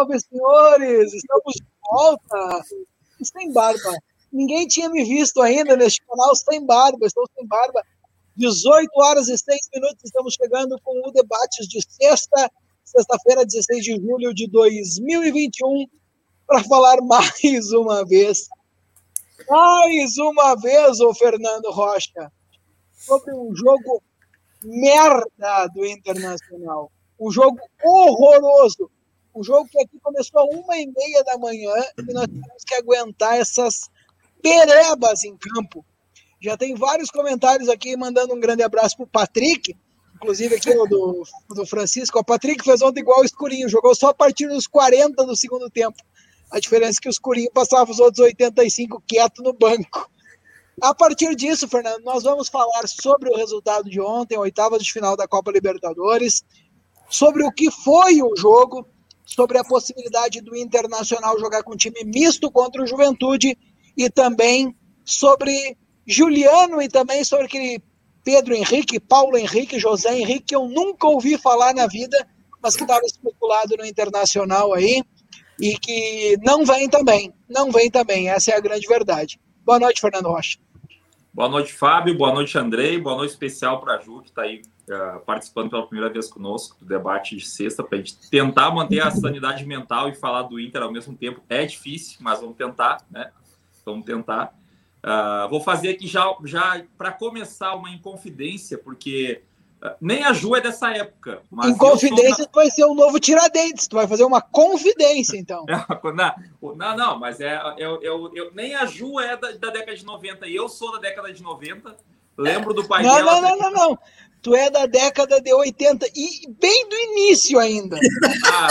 Salve, senhores! Estamos de volta! Sem barba. Ninguém tinha me visto ainda neste canal sem barba. Estou sem barba. 18 horas e 6 minutos. Estamos chegando com o debate de sexta, sexta-feira, 16 de julho de 2021, para falar mais uma vez, mais uma vez, o Fernando Rocha, sobre um jogo merda do Internacional. Um jogo horroroso. Um jogo que aqui começou a uma e meia da manhã e nós temos que aguentar essas perebas em campo. Já tem vários comentários aqui mandando um grande abraço para o Patrick, inclusive aqui do, do Francisco. O Patrick fez ontem igual o Escurinho, jogou só a partir dos 40 do segundo tempo. A diferença é que o Escurinho passava os outros 85 quieto no banco. A partir disso, Fernando, nós vamos falar sobre o resultado de ontem, oitavas de final da Copa Libertadores, sobre o que foi o jogo, sobre a possibilidade do Internacional jogar com time misto contra o Juventude e também sobre Juliano e também sobre aquele Pedro Henrique, Paulo Henrique, José Henrique, que eu nunca ouvi falar na vida, mas que estava especulado no Internacional aí e que não vem também, não vem também, essa é a grande verdade. Boa noite, Fernando Rocha. Boa noite, Fábio. Boa noite, Andrei. Boa noite especial para a Ju, que está aí uh, participando pela primeira vez conosco do debate de sexta, para a gente tentar manter a sanidade mental e falar do Inter ao mesmo tempo. É difícil, mas vamos tentar, né? Vamos tentar. Uh, vou fazer aqui já, já para começar uma inconfidência, porque nem a Ju é dessa época. Mas em confidência, na... vai ser o um novo Tiradentes. Tu vai fazer uma confidência, então. não, não, não, mas é, eu, eu, eu, nem a Ju é da, da, década de 90 e eu sou da década de 90. Lembro do pai não, dela. Não, não, não, não. Tu é da década de 80 e bem do início ainda. Ah,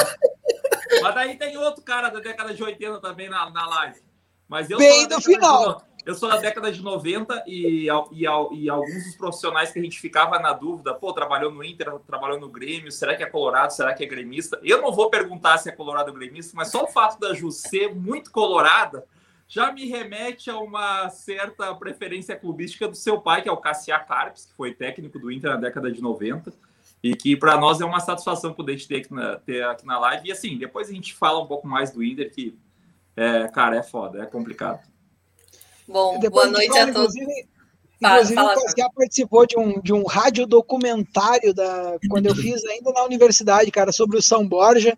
mas daí tem outro cara da década de 80 também na, na live. Mas eu bem do final. Eu sou da década de 90 e, e, e, alguns dos profissionais que a gente ficava na dúvida, pô, trabalhou no Inter, trabalhou no Grêmio, será que é colorado, será que é gremista? Eu não vou perguntar se é colorado ou gremista, mas só o fato da Ju ser muito colorada já me remete a uma certa preferência clubística do seu pai, que é o Cassia Carpes, que foi técnico do Inter na década de 90 e que para nós é uma satisfação poder te ter aqui, na, ter aqui na live. E assim, depois a gente fala um pouco mais do Inter, que, é, cara, é foda, é complicado. Bom, Depois boa noite fala, a todos. Inclusive, inclusive fala, o Pascal participou de um, de um rádio documentário da, quando eu fiz ainda na universidade, cara, sobre o São Borja,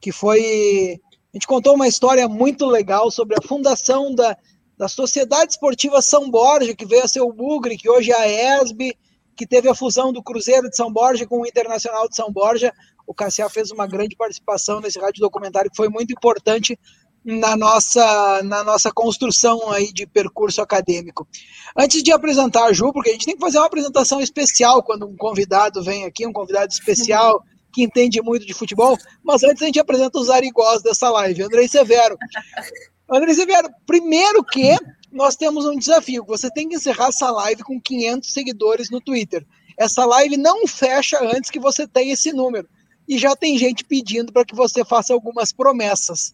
que foi. A gente contou uma história muito legal sobre a fundação da, da Sociedade Esportiva São Borja, que veio a ser o Bugre, que hoje é a ESB, que teve a fusão do Cruzeiro de São Borja com o Internacional de São Borja. O Cassiá fez uma grande participação nesse rádio documentário, que foi muito importante na nossa, na nossa construção aí de percurso acadêmico. Antes de apresentar a Ju, porque a gente tem que fazer uma apresentação especial quando um convidado vem aqui, um convidado especial que entende muito de futebol, mas antes a gente apresenta os arigós dessa live. Andrei Severo. Andrei Severo, primeiro que nós temos um desafio, você tem que encerrar essa live com 500 seguidores no Twitter. Essa live não fecha antes que você tenha esse número. E já tem gente pedindo para que você faça algumas promessas.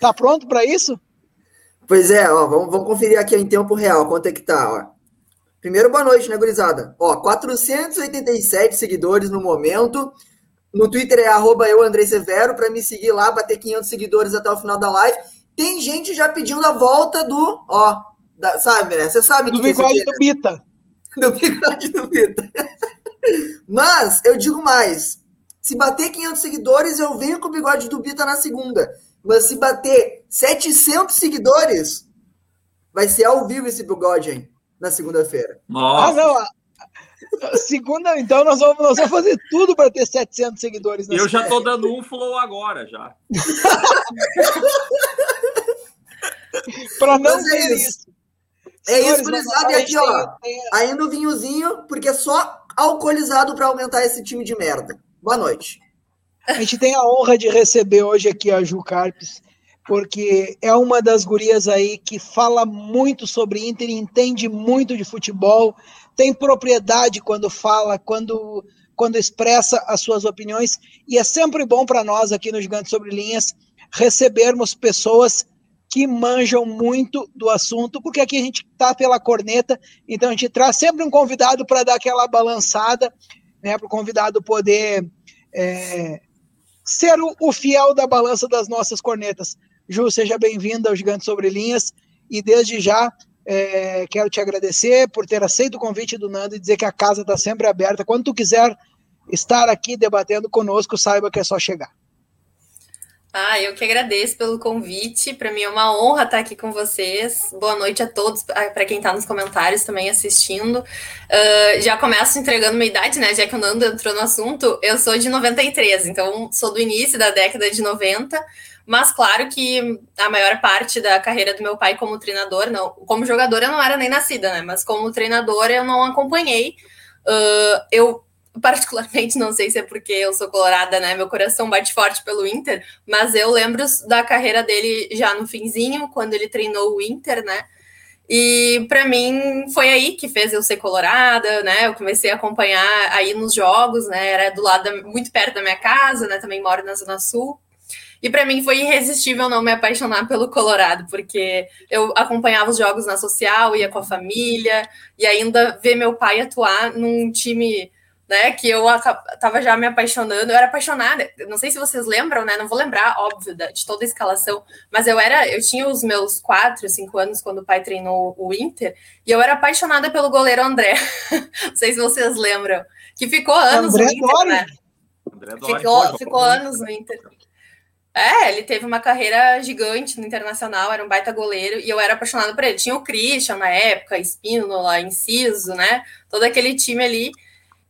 Tá pronto para isso? Pois é, ó, vamos, vamos conferir aqui em tempo real quanto é que tá, ó. Primeiro, boa noite, né, gurizada? Ó, 487 seguidores no momento. No Twitter é arroba eu, Andrei Severo, para me seguir lá, bater 500 seguidores até o final da live. Tem gente já pedindo a volta do, ó, da, sabe, né? Você sabe do que bigode do Bita. Do bigode do Bita. Mas, eu digo mais. Se bater 500 seguidores, eu venho com o bigode do Bita na segunda. Mas se bater 700 seguidores, vai ser ao vivo esse bigode, hein? Na segunda-feira. Ah, não. Segunda, então nós vamos, nós vamos fazer tudo para ter 700 seguidores. Eu já tô dando um flow agora já. para não ver é isso. isso. É isso, gurizada. E aqui, ó, ainda o vinhozinho, porque é só alcoolizado para aumentar esse time de merda. Boa noite. A gente tem a honra de receber hoje aqui a Ju Carpes, porque é uma das gurias aí que fala muito sobre Inter, entende muito de futebol, tem propriedade quando fala, quando, quando expressa as suas opiniões, e é sempre bom para nós aqui no Gigante Sobre Linhas recebermos pessoas que manjam muito do assunto, porque aqui a gente está pela corneta, então a gente traz sempre um convidado para dar aquela balançada, né, para o convidado poder é, ser o, o fiel da balança das nossas cornetas. Ju, seja bem-vinda ao Gigante Sobre Linhas e desde já é, quero te agradecer por ter aceito o convite do Nando e dizer que a casa está sempre aberta. Quando tu quiser estar aqui debatendo conosco, saiba que é só chegar. Ah, eu que agradeço pelo convite. Para mim é uma honra estar aqui com vocês. Boa noite a todos, para quem está nos comentários também assistindo. Uh, já começo entregando minha idade, né? Já que o Nando entrou no assunto, eu sou de 93, então sou do início da década de 90. Mas claro que a maior parte da carreira do meu pai como treinador, não, como jogador eu não era nem nascida, né? Mas como treinador eu não acompanhei. Uh, eu particularmente, não sei se é porque eu sou colorada, né? Meu coração bate forte pelo Inter, mas eu lembro da carreira dele já no finzinho, quando ele treinou o Inter, né? E para mim foi aí que fez eu ser colorada, né? Eu comecei a acompanhar aí nos jogos, né? Era do lado muito perto da minha casa, né? Também moro na Zona Sul. E para mim foi irresistível não me apaixonar pelo Colorado, porque eu acompanhava os jogos na social, ia com a família, e ainda ver meu pai atuar num time né? Que eu tava já me apaixonando. Eu era apaixonada. Não sei se vocês lembram, né? Não vou lembrar, óbvio, de toda a escalação, mas eu era, eu tinha os meus quatro, cinco anos quando o pai treinou o Inter, e eu era apaixonada pelo goleiro André. não sei se vocês lembram. Que ficou anos André no Inter, né? André ficou, ficou anos no Inter. É, ele teve uma carreira gigante no Internacional, era um baita goleiro, e eu era apaixonada por ele. Tinha o Christian na época, Espínola, Inciso, né? Todo aquele time ali.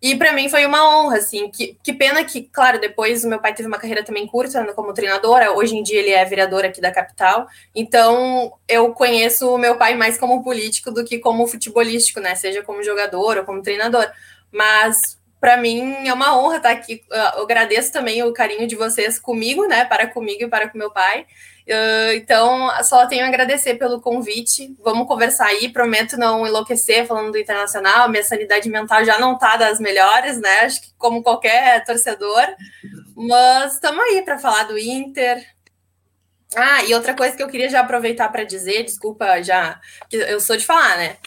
E para mim foi uma honra, assim. Que, que pena que, claro, depois o meu pai teve uma carreira também curta né, como treinadora. Hoje em dia ele é vereador aqui da capital. Então eu conheço o meu pai mais como político do que como futebolístico, né? Seja como jogador ou como treinador. Mas para mim é uma honra estar aqui. Eu agradeço também o carinho de vocês comigo, né? Para comigo e para com meu pai. Uh, então, só tenho a agradecer pelo convite. Vamos conversar aí. Prometo não enlouquecer falando do internacional. Minha sanidade mental já não está das melhores, né? Acho que como qualquer torcedor. Mas estamos aí para falar do Inter. Ah, e outra coisa que eu queria já aproveitar para dizer, desculpa, já eu sou de falar, né?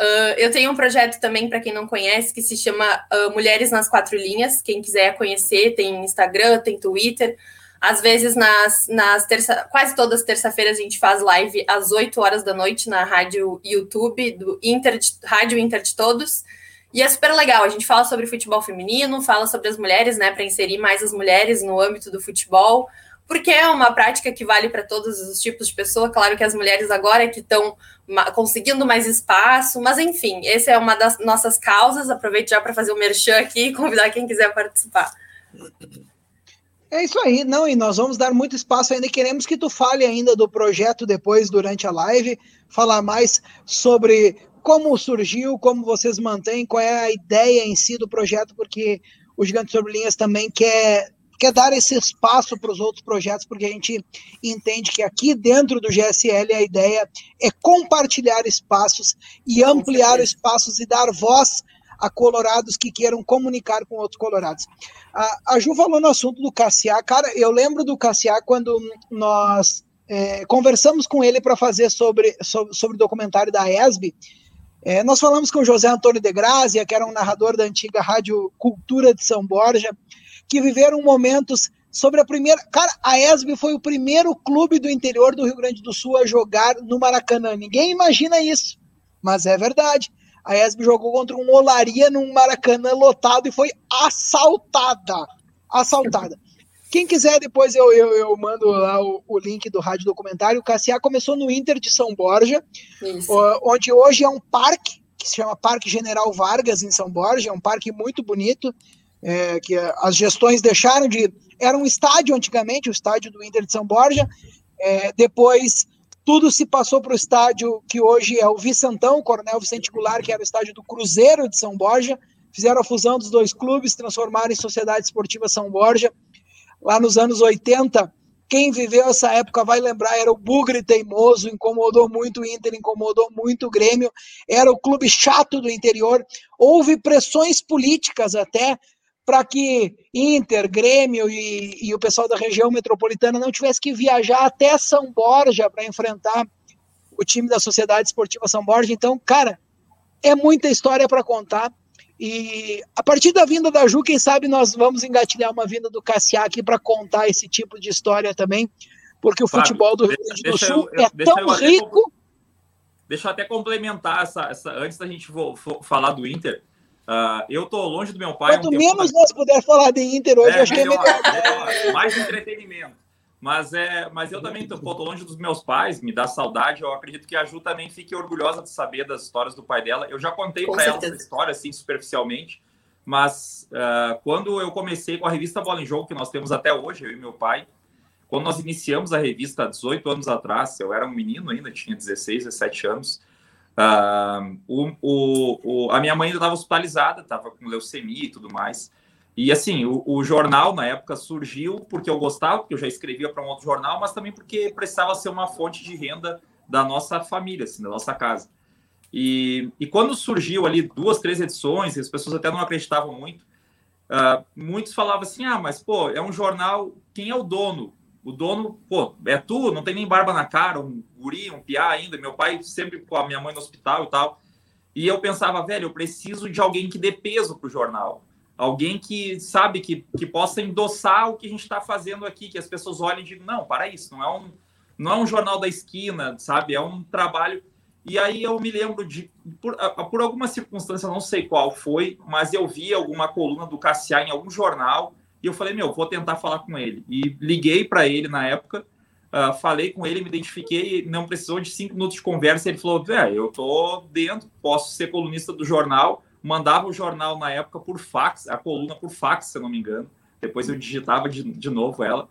Uh, eu tenho um projeto também, para quem não conhece, que se chama uh, Mulheres nas Quatro Linhas. Quem quiser conhecer, tem Instagram, tem Twitter. Às vezes, nas, nas terça, quase todas as terça-feiras, a gente faz live às 8 horas da noite na rádio YouTube do Inter, Rádio Inter de Todos. E é super legal. A gente fala sobre futebol feminino, fala sobre as mulheres, né, para inserir mais as mulheres no âmbito do futebol, porque é uma prática que vale para todos os tipos de pessoa. Claro que as mulheres agora é que estão conseguindo mais espaço, mas enfim, essa é uma das nossas causas. Aproveito já para fazer o um merchan aqui e convidar quem quiser participar. É isso aí, não, e nós vamos dar muito espaço ainda. Queremos que tu fale ainda do projeto depois, durante a live, falar mais sobre como surgiu, como vocês mantêm, qual é a ideia em si do projeto, porque o Gigante Sobre Linhas também quer, quer dar esse espaço para os outros projetos, porque a gente entende que aqui dentro do GSL a ideia é compartilhar espaços e ampliar espaços e dar voz a colorados que queiram comunicar com outros colorados. A, a Ju falou no assunto do Cassiá. Cara, eu lembro do Cassiá quando nós é, conversamos com ele para fazer sobre, sobre, sobre, o documentário da ESB. É, nós falamos com o José Antônio de Grazia, que era um narrador da antiga Rádio Cultura de São Borja, que viveram momentos sobre a primeira. Cara, a ESB foi o primeiro clube do interior do Rio Grande do Sul a jogar no Maracanã. Ninguém imagina isso, mas é verdade. A ESB jogou contra um Olaria num Maracanã lotado e foi assaltada. Assaltada. Quem quiser, depois eu, eu, eu mando lá o, o, link do rádio documentário. O Cassiá começou no Inter de São Borja, onde hoje é um parque, que se chama Parque General Vargas, em São Borja. É um parque muito bonito, é, que as gestões deixaram de. Era um estádio antigamente, o estádio do Inter de São Borja. É, depois tudo se passou para o estádio que hoje é o Vicentão, Coronel Vicente Goulart, que era o estádio do Cruzeiro de São Borja. Fizeram a fusão dos dois clubes, transformaram em Sociedade Esportiva São Borja. Lá nos anos 80, quem viveu essa época vai lembrar, era o Bugre teimoso, incomodou muito o Inter, incomodou muito o Grêmio, era o clube chato do interior. Houve pressões políticas até para que Inter, Grêmio e, e, o pessoal da região metropolitana não tivesse que viajar até São Borja para enfrentar o time da Sociedade Esportiva São Borja. Então, cara, é muita história para contar. E a partir da vinda da Ju, quem sabe nós vamos engatilhar uma vinda do Cassiá aqui para contar esse tipo de história também, porque o futebol do Rio Grande do Sul eu, eu, é tão rico. Deixa eu até complementar essa, essa antes da gente falar do Inter. Uh, eu tô longe do meu pai. Quanto um menos nós puder falar de Inter hoje, é, acho melhor, que é melhor. melhor. Mais entretenimento. Mas, é, mas eu também tô, tô longe dos meus pais, me dá saudade. Eu acredito que a Ju também fique orgulhosa de saber das histórias do pai dela. Eu já contei para ela essa história, assim, superficialmente. Mas uh, quando eu comecei com a revista Bola em Jogo, que nós temos até hoje, eu e meu pai, quando nós iniciamos a revista há 18 anos atrás, eu era um menino ainda, tinha 16, 17 anos. Uh, o, o, o, a minha mãe ainda estava hospitalizada, estava com leucemia e tudo mais. E assim, o, o, jornal na época surgiu porque eu gostava, porque eu já escrevia para um outro jornal, mas também porque precisava ser uma fonte de renda da nossa família, assim, da nossa casa. E, e quando surgiu ali duas, três edições, as pessoas até não acreditavam muito, uh, muitos falavam assim: ah, mas pô, é um jornal, quem é o dono? O dono, pô, é tu, não tem nem barba na cara, um guri, um piá ainda. Meu pai sempre com a minha mãe no hospital e tal. E eu pensava, velho, eu preciso de alguém que dê peso pro jornal alguém que sabe que, que possa endossar o que a gente está fazendo aqui, que as pessoas olhem e digam, não, para isso, não é um, não é um jornal da esquina, sabe? É um trabalho. E aí eu me lembro de, por, por alguma circunstância, não sei qual foi, mas eu vi alguma coluna do Cassiá em algum jornal e eu falei, meu, vou tentar falar com ele. E liguei para ele na época, uh, falei com ele, me identifiquei, não precisou de cinco minutos de conversa. Ele falou, velho, eu tô dentro, posso ser colunista do jornal mandava o jornal na época por fax, a coluna por fax, se eu não me engano. Depois eu digitava de, de novo ela.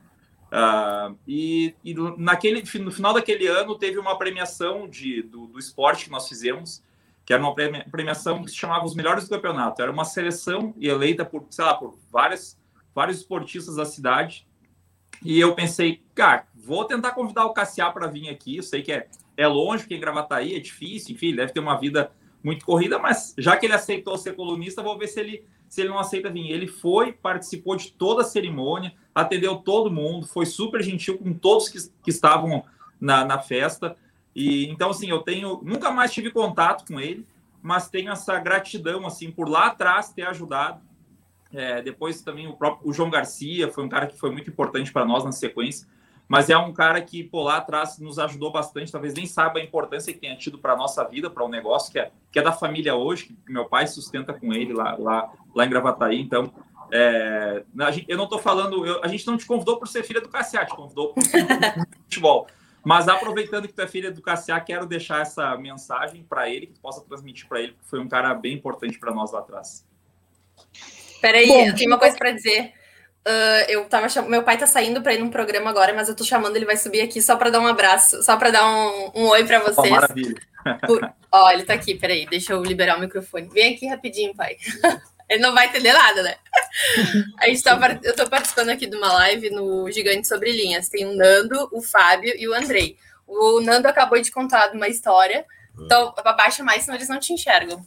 Uh, e, e, naquele, no final daquele ano teve uma premiação de, do, do esporte que nós fizemos, que era uma premiação que se chamava os melhores do campeonato. Era uma seleção eleita por, sei lá, por várias, vários esportistas da cidade. E eu pensei, cara, vou tentar convidar o Cassiá para vir aqui. Eu sei que é, é longe, porque em Gravataí é difícil, enfim, deve ter uma vida muito corrida, mas já que ele aceitou ser colunista, vou ver se ele, se ele não aceita vir. Ele foi, participou de toda a cerimônia, atendeu todo mundo, foi super gentil com todos que, que estavam na, na festa. E então, assim, eu tenho. Nunca mais tive contato com ele, mas tenho essa gratidão, assim, por lá atrás ter ajudado. É, depois também o próprio o João Garcia foi um cara que foi muito importante para nós na sequência mas é um cara que por lá atrás nos ajudou bastante, talvez nem saiba a importância que tenha tido para a nossa vida, para o um negócio que é, que é da família hoje, que meu pai sustenta com ele lá, lá, lá em Gravataí. Então, é, eu não estou falando, eu, a gente não te convidou por ser filha do Cassiá, te convidou por futebol. Mas aproveitando que tu é filha do Cassiá, quero deixar essa mensagem para ele, que tu possa transmitir para ele, porque foi um cara bem importante para nós lá atrás. Peraí, Bom, eu tenho uma coisa para dizer. Uh, eu tava cham... Meu pai tá saindo para ir num programa agora, mas eu tô chamando, ele vai subir aqui só para dar um abraço, só para dar um, um oi para vocês. Oh, maravilha. Por... Ó, ele tá aqui, peraí, deixa eu liberar o microfone. Vem aqui rapidinho, pai. ele não vai entender nada, né? A gente tá, eu tô participando aqui de uma live no Gigante Sobre Linhas. Tem o Nando, o Fábio e o Andrei. O Nando acabou de contar uma história, então abaixa mais, senão eles não te enxergam.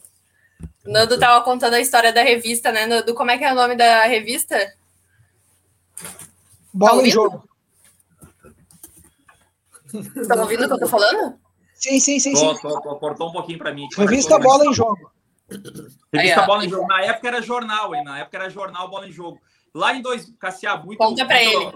O Nando tava contando a história da revista, né, Nando? Como é que é o nome da revista? Bola tá em jogo. Tá ouvindo o que eu tô falando? Sim, sim, sim. Tô, sim. Tô, tô, cortou um pouquinho para mim. Revista Bola em Jogo. Revista Aí, Bola em Jogo. Na época era jornal, hein? Na época era jornal Bola em Jogo. Lá em dois, Cassiá, muito, Conta para ele.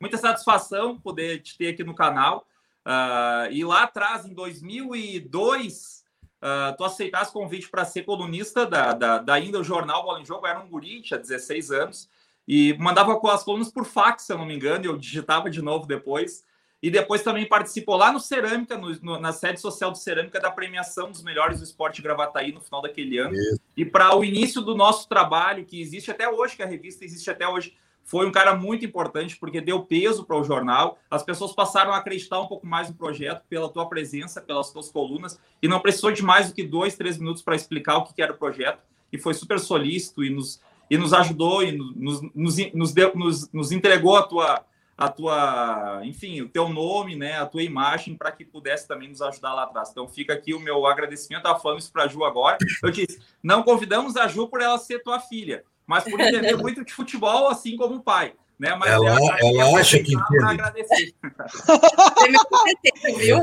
muita satisfação poder te ter aqui no canal. Uh, e lá atrás, em 2002, uh, tu aceitasse convite para ser colunista da, da, da ainda o jornal Bola em Jogo. era um guri, tinha 16 anos e mandava com as colunas por fax, se eu não me engano, e eu digitava de novo depois. E depois também participou lá no Cerâmica, no, no, na sede social do Cerâmica, da premiação dos melhores do esporte Gravataí no final daquele ano. Isso. E para o início do nosso trabalho, que existe até hoje, que a revista existe até hoje, foi um cara muito importante, porque deu peso para o jornal. As pessoas passaram a acreditar um pouco mais no projeto pela tua presença, pelas tuas colunas, e não precisou de mais do que dois, três minutos para explicar o que era o projeto. E foi super solícito e nos e nos ajudou e nos, nos, nos, deu, nos, nos entregou a tua, a tua, enfim, o teu nome, né, a tua imagem, para que pudesse também nos ajudar lá atrás. Então fica aqui o meu agradecimento. Estava falando isso para a Ju agora. Eu disse: não convidamos a Ju por ela ser tua filha, mas por entender muito de futebol, assim como o pai. Né? Mas ela, ela, ela acha que entende.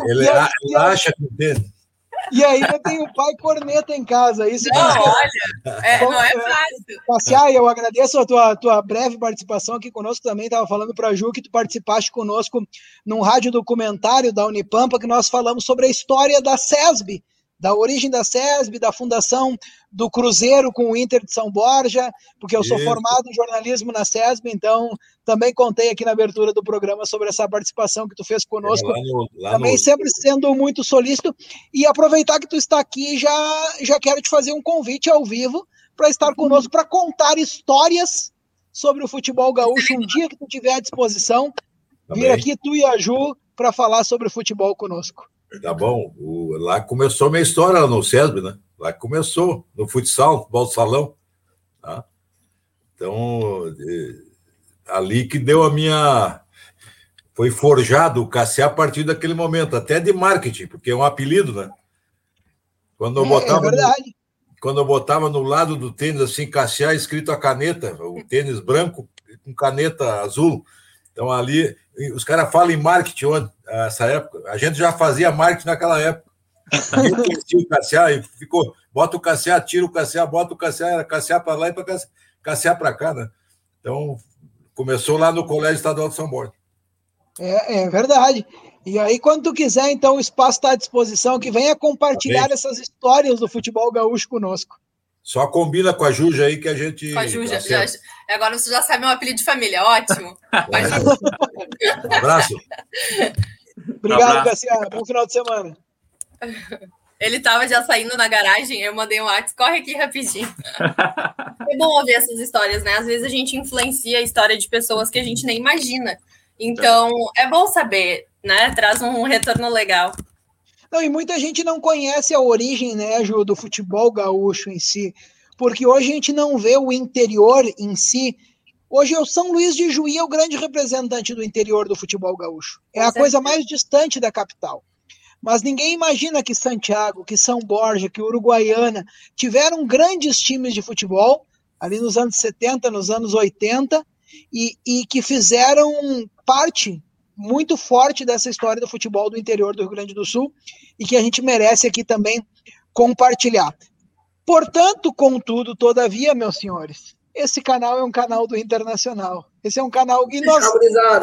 Ele, ela acha que entende. E ainda tem o pai corneta em casa. Isso não, olha, é, não é fácil. Passear, eu agradeço a tua, tua breve participação aqui conosco também. Estava falando para a Ju que tu participaste conosco num rádio documentário da Unipampa que nós falamos sobre a história da SESB, da origem da SESB, da fundação do Cruzeiro com o Inter de São Borja, porque eu sou formado em jornalismo na SESB, então também contei aqui na abertura do programa sobre essa participação que tu fez conosco. É, lá no, lá também no... sempre sendo muito solícito. E aproveitar que tu está aqui, já, já quero te fazer um convite ao vivo para estar conosco, para contar histórias sobre o futebol gaúcho um dia que tu tiver à disposição. Também. Vir aqui tu e a Ju para falar sobre futebol conosco. Tá bom. O, lá começou a minha história no SESB, né? Lá começou, no futsal, futebol salão. Tá? Então, ali que deu a minha. Foi forjado o Cassiá a partir daquele momento, até de marketing, porque é um apelido, né? Quando eu é, botava. É no, quando eu botava no lado do tênis, assim, Cassiá escrito a caneta, o tênis branco com caneta azul. Então ali, os caras falam em marketing essa época. A gente já fazia marketing naquela época. Conhecia o Cassiá e ficou, bota o Cassiá, tira o Cassiá, bota o Cassiá, era Cassiá para lá e para Cassiá para cá, né? Então, começou lá no Colégio Estadual de São Borja. É, é verdade. E aí, quando tu quiser, então, o espaço está à disposição, que venha compartilhar tá essas histórias do futebol gaúcho conosco. Só combina com a Juja aí que a gente. Com a Juja. Já, agora você já sabe meu apelido de família, ótimo. É. um abraço. Obrigado, Garcia. Bom final de semana. Ele estava já saindo na garagem, eu mandei um WhatsApp, corre aqui rapidinho. é bom ouvir essas histórias, né? Às vezes a gente influencia a história de pessoas que a gente nem imagina. Então, é bom saber, né? Traz um retorno legal. Não, e muita gente não conhece a origem, né, Ju, do futebol gaúcho em si, porque hoje a gente não vê o interior em si. Hoje é o São Luís de Juí é o grande representante do interior do futebol gaúcho. É a coisa mais distante da capital. Mas ninguém imagina que Santiago, que São Borja, que Uruguaiana tiveram grandes times de futebol ali nos anos 70, nos anos 80 e, e que fizeram parte muito forte dessa história do futebol do interior do Rio Grande do Sul e que a gente merece aqui também compartilhar. Portanto, contudo, todavia, meus senhores, esse canal é um canal do Internacional. Esse é um canal e nós...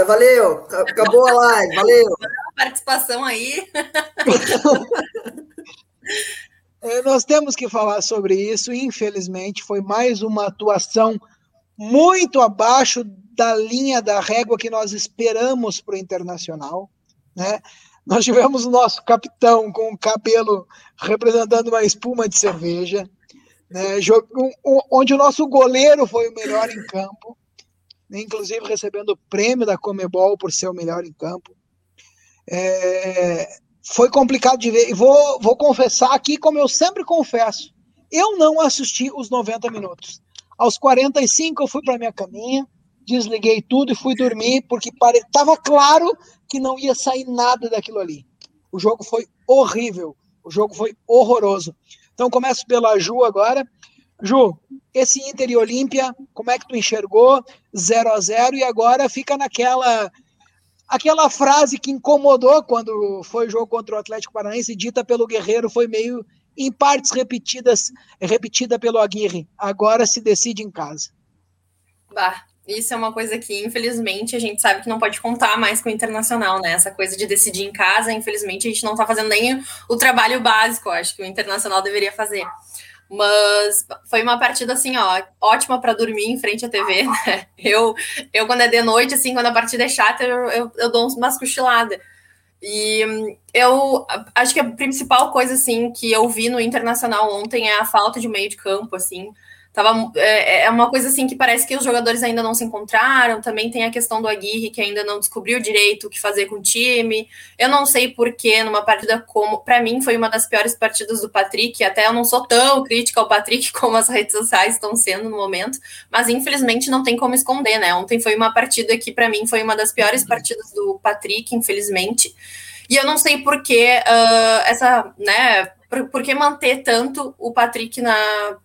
valeu, acabou a live, valeu. Participação aí. é, nós temos que falar sobre isso. Infelizmente, foi mais uma atuação muito abaixo da linha da régua que nós esperamos para o internacional. Né? Nós tivemos o nosso capitão com o cabelo representando uma espuma de cerveja, né? onde o nosso goleiro foi o melhor em campo, inclusive recebendo o prêmio da Comebol por ser o melhor em campo. É... foi complicado de ver. E vou, vou confessar aqui, como eu sempre confesso, eu não assisti os 90 minutos. Aos 45 eu fui para minha caminha, desliguei tudo e fui dormir, porque estava pare... claro que não ia sair nada daquilo ali. O jogo foi horrível, o jogo foi horroroso. Então começo pela Ju agora. Ju, esse Inter e Olímpia, como é que tu enxergou? 0 a 0 e agora fica naquela aquela frase que incomodou quando foi o jogo contra o Atlético Paranaense, dita pelo Guerreiro, foi meio em partes repetidas, repetida pelo Aguirre. Agora se decide em casa. Bah, isso é uma coisa que, infelizmente, a gente sabe que não pode contar mais com o internacional, né? Essa coisa de decidir em casa, infelizmente, a gente não tá fazendo nem o trabalho básico, acho que o internacional deveria fazer. Mas foi uma partida assim, ó, ótima para dormir em frente à TV, né? Eu, eu quando é de noite, assim, quando a partida é chata, eu, eu, eu dou umas cochiladas. E eu acho que a principal coisa, assim, que eu vi no Internacional ontem é a falta de meio de campo, assim. Tava, é, é, uma coisa assim que parece que os jogadores ainda não se encontraram. Também tem a questão do Aguirre, que ainda não descobriu direito o que fazer com o time. Eu não sei porquê, numa partida como. para mim, foi uma das piores partidas do Patrick. Até eu não sou tão crítica ao Patrick como as redes sociais estão sendo no momento. Mas infelizmente não tem como esconder, né? Ontem foi uma partida que, para mim, foi uma das piores partidas do Patrick, infelizmente. E eu não sei porquê uh, essa. né? Por, por que manter tanto o Patrick na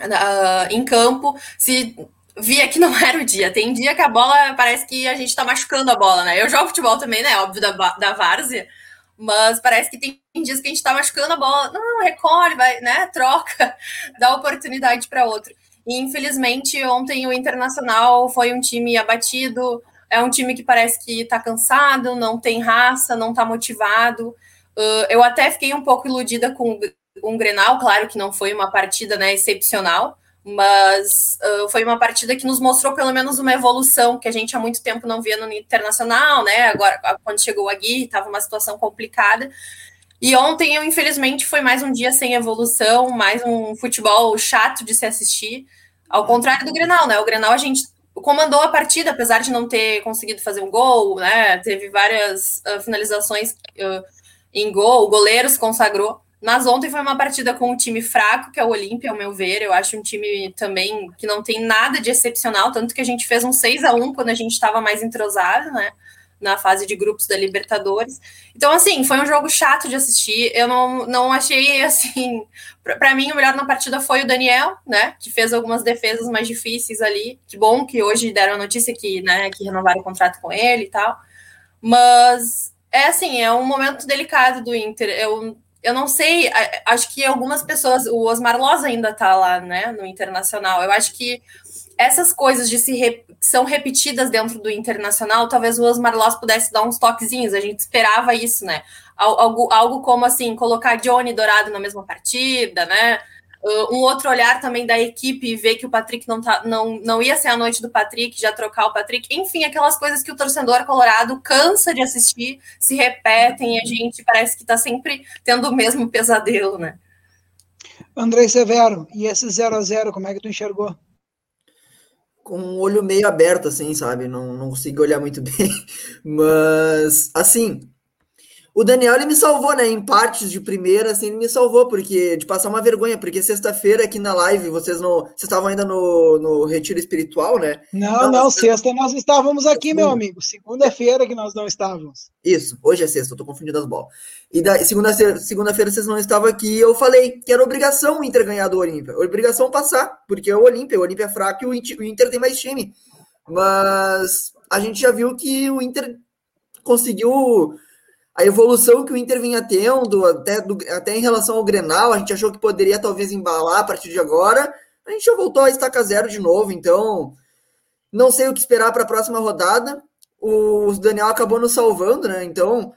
uh, em campo, se via que não era o dia. Tem dia que a bola parece que a gente tá machucando a bola, né? Eu jogo futebol também, né? Óbvio, da, da várzea. Mas parece que tem dias que a gente tá machucando a bola. Não, recolhe, vai, né? Troca, dá oportunidade para outro. E infelizmente, ontem o Internacional foi um time abatido. É um time que parece que tá cansado, não tem raça, não tá motivado. Uh, eu até fiquei um pouco iludida com um Grenal, claro que não foi uma partida né, excepcional, mas uh, foi uma partida que nos mostrou pelo menos uma evolução que a gente há muito tempo não via no internacional, né? Agora, quando chegou a Gui, estava uma situação complicada. E ontem, eu, infelizmente, foi mais um dia sem evolução, mais um futebol chato de se assistir. Ao contrário do Grenal, né? O Grenal a gente comandou a partida, apesar de não ter conseguido fazer um gol, né? Teve várias uh, finalizações uh, em gol, o goleiro se consagrou. Mas ontem foi uma partida com um time fraco, que é o Olímpia, ao meu ver. Eu acho um time também que não tem nada de excepcional, tanto que a gente fez um 6 a 1 quando a gente estava mais entrosado, né? Na fase de grupos da Libertadores. Então, assim, foi um jogo chato de assistir. Eu não, não achei, assim. Para mim, o melhor na partida foi o Daniel, né? Que fez algumas defesas mais difíceis ali. Que bom que hoje deram a notícia que, né, que renovaram o contrato com ele e tal. Mas é assim, é um momento delicado do Inter. Eu eu não sei, acho que algumas pessoas, o Osmar Loz ainda tá lá, né, no Internacional. Eu acho que essas coisas de se re, são repetidas dentro do Internacional, talvez o Osmar Loz pudesse dar uns toquezinhos, a gente esperava isso, né? Algo, algo como assim, colocar Johnny Dourado na mesma partida, né? Uh, um outro olhar também da equipe e ver que o Patrick não, tá, não, não ia ser a noite do Patrick, já trocar o Patrick. Enfim, aquelas coisas que o torcedor colorado cansa de assistir, se repetem e a gente parece que está sempre tendo o mesmo pesadelo, né? Andrei Severo, e esse 0 a 0 como é que tu enxergou? Com o olho meio aberto, assim, sabe? Não, não consegui olhar muito bem. Mas, assim, o Daniel ele me salvou, né? Em partes de primeira, assim, ele me salvou, porque de passar uma vergonha, porque sexta-feira aqui na live, vocês não. Vocês estavam ainda no, no retiro espiritual, né? Não, não, não sexta nós estávamos aqui, meu amigo. Segunda-feira que nós não estávamos. Isso, hoje é sexta, eu tô confundindo as bolas. E da segunda-feira segunda vocês não estavam aqui, eu falei que era obrigação o Inter ganhar do Olímpia. Obrigação passar, porque é o Olímpia, o Olímpia é fraco e o Inter, o Inter tem mais time. Mas a gente já viu que o Inter conseguiu a evolução que o Inter vinha tendo, até, do, até em relação ao Grenal, a gente achou que poderia talvez embalar a partir de agora, a gente já voltou a estaca zero de novo, então não sei o que esperar para a próxima rodada. O Daniel acabou nos salvando, né? Então,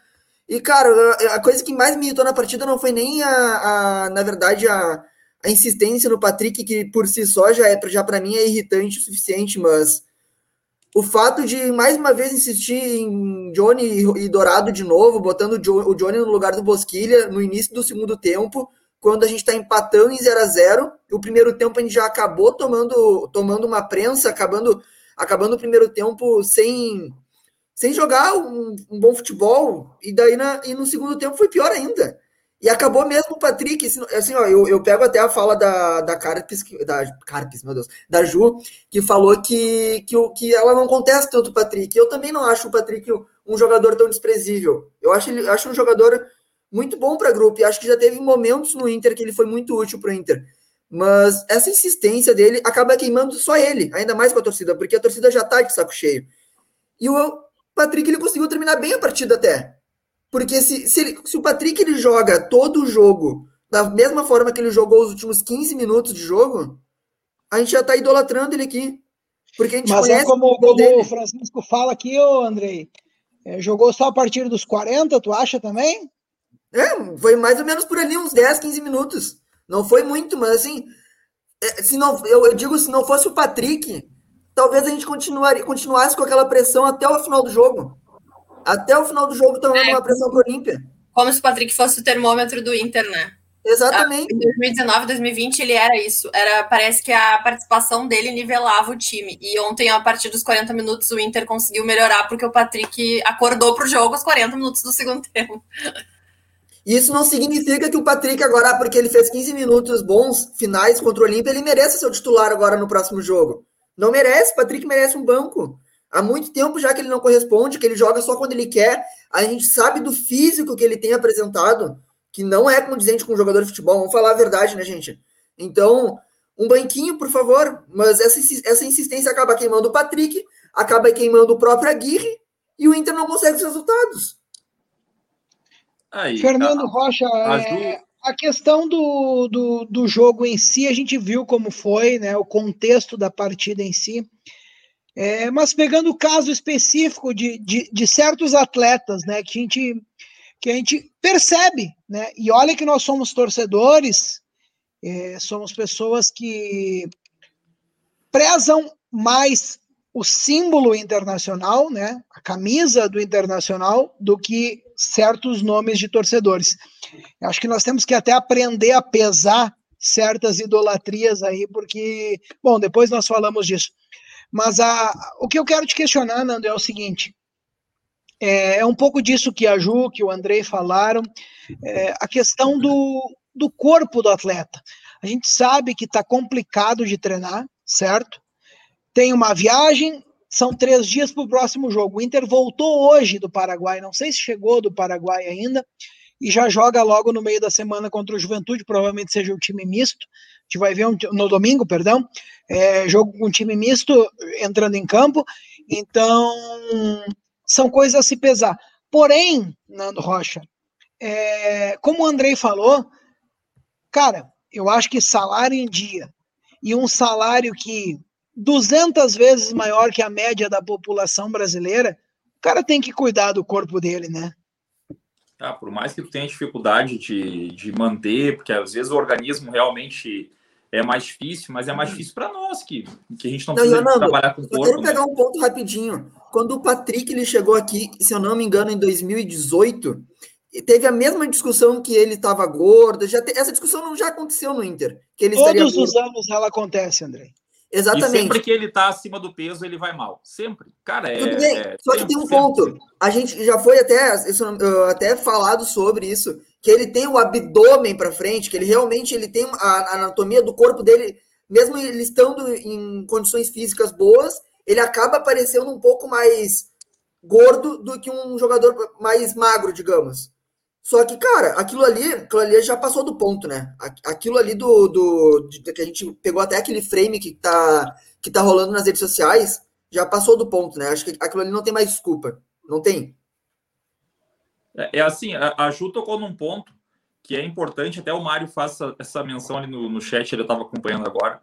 e cara, a coisa que mais me irritou na partida não foi nem a, a na verdade, a, a insistência no Patrick, que por si só já é já para mim é irritante o suficiente, mas o fato de mais uma vez insistir em Johnny e Dourado de novo, botando o Johnny no lugar do Bosquilha no início do segundo tempo, quando a gente está empatando em 0 a 0 O primeiro tempo a gente já acabou tomando, tomando uma prensa, acabando, acabando o primeiro tempo sem, sem jogar um, um bom futebol, e daí na, e no segundo tempo foi pior ainda. E acabou mesmo o Patrick, assim, assim, ó, eu, eu pego até a fala da, da Carpes, da Carpes, meu Deus, da Ju, que falou que, que, que ela não contesta tanto o Patrick. Eu também não acho o Patrick um jogador tão desprezível. Eu acho, ele, acho um jogador muito bom para grupo, e acho que já teve momentos no Inter que ele foi muito útil para o Inter. Mas essa insistência dele acaba queimando só ele, ainda mais com a torcida, porque a torcida já tá de saco cheio. E o Patrick ele conseguiu terminar bem a partida até. Porque se, se, ele, se o Patrick ele joga todo o jogo da mesma forma que ele jogou os últimos 15 minutos de jogo, a gente já tá idolatrando ele aqui. Porque a gente Mas é como, como o Francisco fala aqui, ô Andrei. É, jogou só a partir dos 40, tu acha também? É, foi mais ou menos por ali, uns 10, 15 minutos. Não foi muito, mas assim, é, se não, eu, eu digo, se não fosse o Patrick, talvez a gente continuaria, continuasse com aquela pressão até o final do jogo. Até o final do jogo tomando é, uma pressão pro Olímpia. Como se o Patrick fosse o termômetro do Inter, né? Exatamente. Em 2019, 2020, ele era isso. Era, parece que a participação dele nivelava o time. E ontem, a partir dos 40 minutos, o Inter conseguiu melhorar porque o Patrick acordou pro jogo aos 40 minutos do segundo tempo. Isso não significa que o Patrick agora, porque ele fez 15 minutos bons finais contra o Olímpia, ele merece ser o titular agora no próximo jogo. Não merece, Patrick merece um banco. Há muito tempo já que ele não corresponde, que ele joga só quando ele quer. A gente sabe do físico que ele tem apresentado, que não é condizente com um jogador de futebol. Vamos falar a verdade, né, gente? Então, um banquinho, por favor. Mas essa, essa insistência acaba queimando o Patrick, acaba queimando o próprio Aguirre, e o Inter não consegue os resultados. Aí, Fernando a, Rocha, a, é, a questão do, do, do, jogo em si, a gente viu como foi, né, o contexto da partida em si. É, mas pegando o caso específico de, de, de, certos atletas, né, que a gente, que a gente percebe, né, e olha que nós somos torcedores, é, somos pessoas que prezam mais o símbolo internacional, né, a camisa do internacional, do que certos nomes de torcedores. Eu acho que nós temos que até aprender a pesar certas idolatrias aí, porque, bom, depois nós falamos disso. Mas a, o que eu quero te questionar, Nando, é o seguinte: é, é um pouco disso que a Ju, que o Andrei falaram, é, a questão do, do corpo do atleta. A gente sabe que está complicado de treinar, certo? Tem uma viagem, são três dias para o próximo jogo. O Inter voltou hoje do Paraguai, não sei se chegou do Paraguai ainda, e já joga logo no meio da semana contra o Juventude, provavelmente seja o time misto. Gente vai ver um, no domingo, perdão, é, jogo com time misto entrando em campo. Então, são coisas a se pesar. Porém, Nando Rocha, é, como o Andrei falou, cara, eu acho que salário em dia e um salário que 200 vezes maior que a média da população brasileira, o cara tem que cuidar do corpo dele, né? Ah, por mais que tu tenha dificuldade de, de manter, porque às vezes o organismo realmente é mais difícil, mas é mais difícil para nós que, que a gente não, não precisa Leonardo, trabalhar com o corpo. Eu quero pegar né? um ponto rapidinho. Quando o Patrick ele chegou aqui, se eu não me engano, em 2018, teve a mesma discussão que ele estava gordo. Já te, essa discussão não já aconteceu no Inter. Que ele Todos os anos ela acontece, André. Exatamente. E sempre que ele está acima do peso, ele vai mal. Sempre. Cara, é. Tudo bem. É, Só que tem um ponto. A gente já foi até, isso, até falado sobre isso, que ele tem o abdômen para frente, que ele realmente ele tem a, anatomia do corpo dele, mesmo ele estando em condições físicas boas, ele acaba parecendo um pouco mais gordo do que um jogador mais magro, digamos. Só que, cara, aquilo ali, aquilo ali já passou do ponto, né? Aquilo ali do, do de, que a gente pegou até aquele frame que tá, que tá rolando nas redes sociais, já passou do ponto, né? Acho que aquilo ali não tem mais desculpa. Não tem. É, é assim, a, a Ju tocou num ponto que é importante, até o Mário faça essa menção ali no, no chat, ele estava acompanhando agora,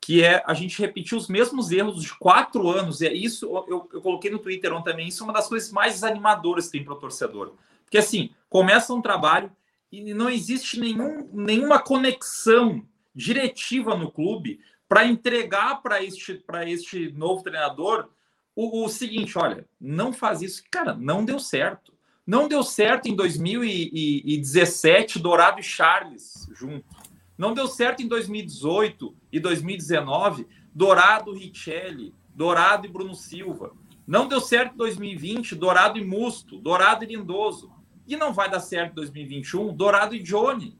que é a gente repetir os mesmos erros de quatro anos. E é isso, eu, eu coloquei no Twitter ontem também, isso é uma das coisas mais desanimadoras que tem para o torcedor. Porque assim, começa um trabalho e não existe nenhum, nenhuma conexão diretiva no clube para entregar para este, este novo treinador o, o, seguinte: olha, não faz isso. Cara, não deu certo. Não deu certo em 2017, Dourado e Charles juntos. Não deu certo em 2018 e 2019, Dourado, Richelli, Dourado e Bruno Silva. Não deu certo em 2020, Dourado e Musto, Dourado e Lindoso. E não vai dar certo em 2021, Dourado e Johnny.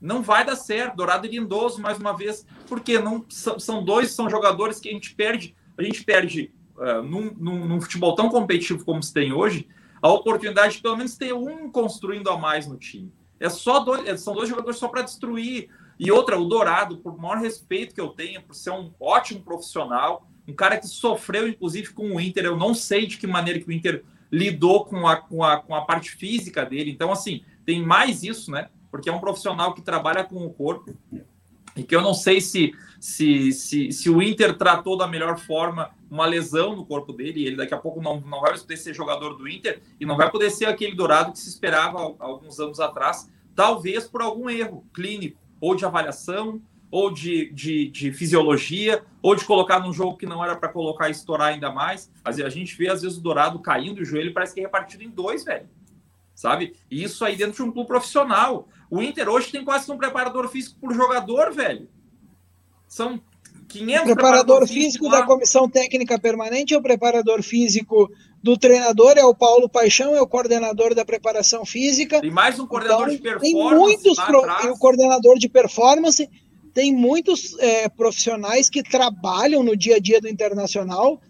Não vai dar certo. Dourado e Lindoso, mais uma vez, porque não são dois são jogadores que a gente perde. A gente perde uh, num, num, num, futebol tão competitivo como se tem hoje, a oportunidade de pelo menos ter um construindo a mais no time. É só dois, é, são dois jogadores só para destruir. E outra, o Dourado, por maior respeito que eu tenho, por ser um ótimo profissional, um cara que sofreu, inclusive, com o Inter. Eu não sei de que maneira que o Inter lidou com a, com a, com a parte física dele. Então, assim, tem mais isso, né? Porque é um profissional que trabalha com o corpo e que eu não sei se, se, se, se o Inter tratou da melhor forma uma lesão no corpo dele, e ele daqui a pouco não, não vai poder ser jogador do Inter e não vai poder ser aquele dourado que se esperava alguns anos atrás, talvez por algum erro clínico ou de avaliação ou de, de, de, fisiologia, ou de colocar num jogo que não era para colocar e estourar ainda mais. A gente vê, às vezes, o Dourado caindo o joelho parece que é repartido em dois, velho. Sabe? E isso aí dentro de um clube profissional. O Inter hoje tem quase um preparador físico por jogador, velho. São 500 o preparador físico da comissão técnica permanente é o preparador físico do treinador, é o Paulo Paixão, é o coordenador da preparação física. Tem mais um coordenador então, de performance. Tem muitos pro, o coordenador de performance tem muitos é, profissionais que trabalham no dia a dia do internacional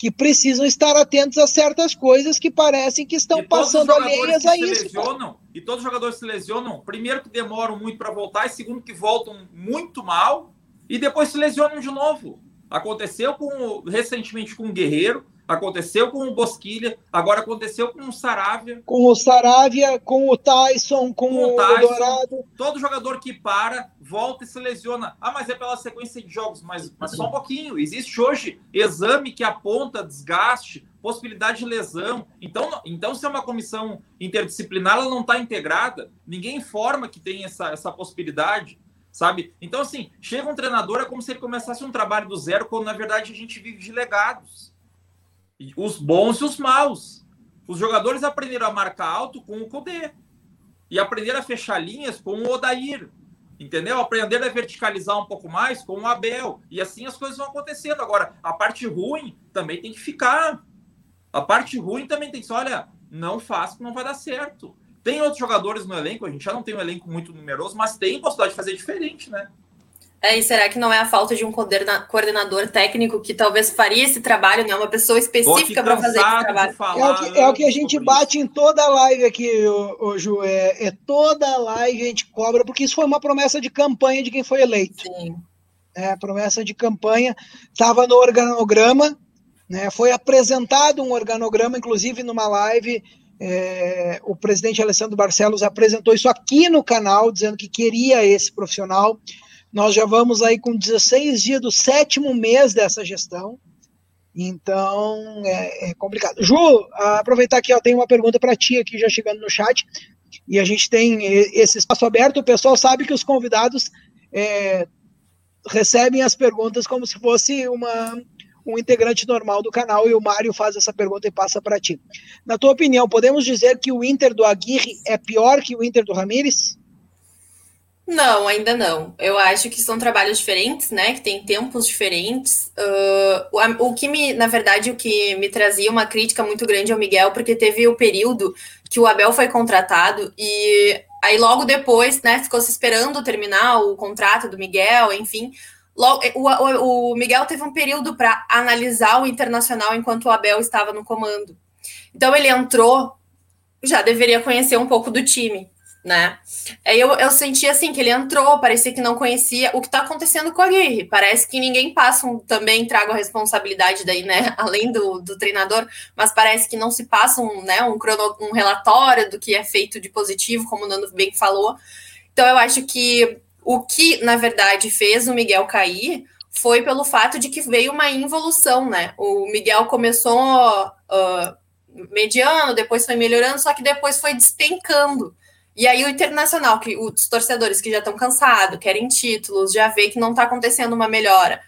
que precisam estar atentos a certas coisas que parecem que estão passando alheias a isso. Lesionam, e todos os jogadores se lesionam, primeiro que demoram muito para voltar, e segundo que voltam muito mal, e depois se lesionam de novo. Aconteceu com recentemente com o Guerreiro, aconteceu com o Bosquilha, agora aconteceu com o Saravia. Com o Saravia, com o Tyson, com, com o, Tyson, Dourado. Todo jogador que para, volta e se lesiona. Ah, mas é pela sequência de jogos, mas, mas só um pouquinho. Existe hoje exame que aponta desgaste, possibilidade de lesão. Então, então se é uma comissão interdisciplinar, ela não está integrada, ninguém informa que tem essa, essa possibilidade sabe? Então, assim, chega um treinador, é como se ele começasse um trabalho do zero, quando na verdade a gente vive de legados os bons e os maus. Os jogadores aprenderam a marcar alto com o Kudê. E aprenderam a fechar linhas com o Odair. Entendeu? Aprenderam a verticalizar um pouco mais com o Abel. E assim as coisas vão acontecendo. Agora, a parte ruim também tem que ficar. A parte ruim também tem que ser, olha, não faz que não vai dar certo. Tem outros jogadores no elenco, a gente já não tem um elenco muito numeroso, mas tem possibilidade de fazer diferente, né? É, e será que não é a falta de um coordenador técnico que talvez faria esse trabalho, né? Uma pessoa específica para fazer esse trabalho? É o, que, é o que a gente bate isso. em toda live aqui, ô, ô Ju. É, é, toda live a gente cobra, porque isso foi uma promessa de campanha de quem foi eleito. Sim. É, promessa de campanha. Estava no organograma, né? Foi apresentado um organograma, inclusive numa live. É, o presidente Alessandro Barcelos apresentou isso aqui no canal, dizendo que queria esse profissional. Nós já vamos aí com 16 dias do sétimo mês dessa gestão. Então, é, é complicado. Ju, aproveitar aqui, ó, tem uma pergunta para ti aqui já chegando no chat. E a gente tem esse espaço aberto. O pessoal sabe que os convidados é, recebem as perguntas como se fosse uma, um integrante normal do canal. E o Mário faz essa pergunta e passa para ti. Na tua opinião, podemos dizer que o Inter do Aguirre é pior que o Inter do Ramires? Não, ainda não. Eu acho que são trabalhos diferentes, né? Que tem tempos diferentes. Uh, o, o, que me, na verdade, o que me trazia uma crítica muito grande ao Miguel, porque teve o período que o Abel foi contratado e aí logo depois, né, ficou se esperando terminar o contrato do Miguel, enfim. Logo, o, o, o Miguel teve um período para analisar o internacional enquanto o Abel estava no comando. Então ele entrou, já deveria conhecer um pouco do time né? Aí eu, eu senti assim que ele entrou, parecia que não conhecia o que está acontecendo com a Aguirre. Parece que ninguém passa um, também trago a responsabilidade daí, né? Além do, do treinador, mas parece que não se passa um, né, um, crono, um relatório do que é feito de positivo, como o Nando bem falou. Então eu acho que o que, na verdade, fez o Miguel cair foi pelo fato de que veio uma involução, né? O Miguel começou uh, mediano, depois foi melhorando, só que depois foi despencando. E aí o Internacional, que os torcedores que já estão cansados, querem títulos, já vê que não está acontecendo uma melhora,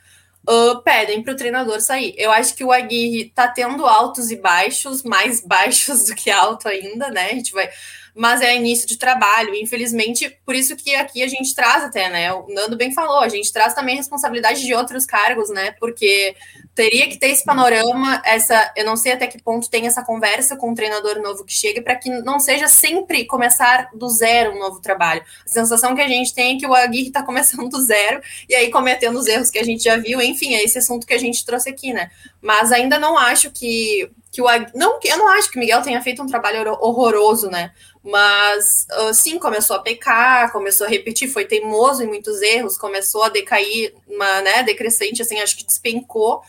uh, pedem para o treinador sair. Eu acho que o Aguirre está tendo altos e baixos, mais baixos do que alto ainda, né? A gente vai mas é início de trabalho. Infelizmente, por isso que aqui a gente traz até, né? O Nando bem falou, a gente traz também responsabilidade de outros cargos, né? Porque teria que ter esse panorama, essa, eu não sei até que ponto tem essa conversa com o treinador novo que chega, para que não seja sempre começar do zero um novo trabalho. A sensação que a gente tem é que o Aguirre está começando do zero e aí cometendo os erros que a gente já viu, enfim, é esse assunto que a gente trouxe aqui, né? Mas ainda não acho que que o não, eu não acho que o Miguel tenha feito um trabalho horroroso, né? Mas uh, sim, começou a pecar, começou a repetir, foi teimoso em muitos erros, começou a decair, uma né, decrescente, assim, acho que despencou.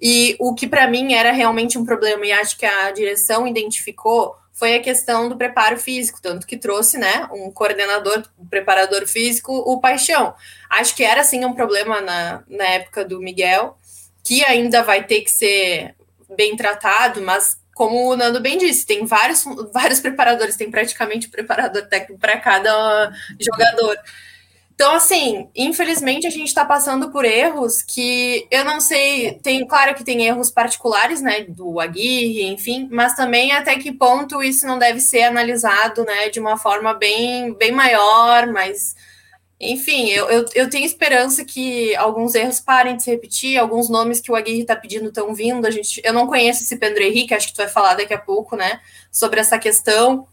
E o que para mim era realmente um problema, e acho que a direção identificou, foi a questão do preparo físico, tanto que trouxe, né, um coordenador, um preparador físico, o Paixão. Acho que era, sim, um problema na, na época do Miguel, que ainda vai ter que ser bem tratado, mas como o Nando bem disse, tem vários, vários preparadores, tem praticamente um preparador técnico para cada jogador. Então, assim, infelizmente a gente está passando por erros que eu não sei, tem, claro que tem erros particulares, né, do Aguirre, enfim, mas também até que ponto isso não deve ser analisado, né, de uma forma bem, bem maior, mais enfim, eu, eu, eu, tenho esperança que alguns erros parem de se repetir, alguns nomes que o Aguirre está pedindo estão vindo. A gente, eu não conheço esse Pedro Henrique, acho que tu vai falar daqui a pouco, né, sobre essa questão.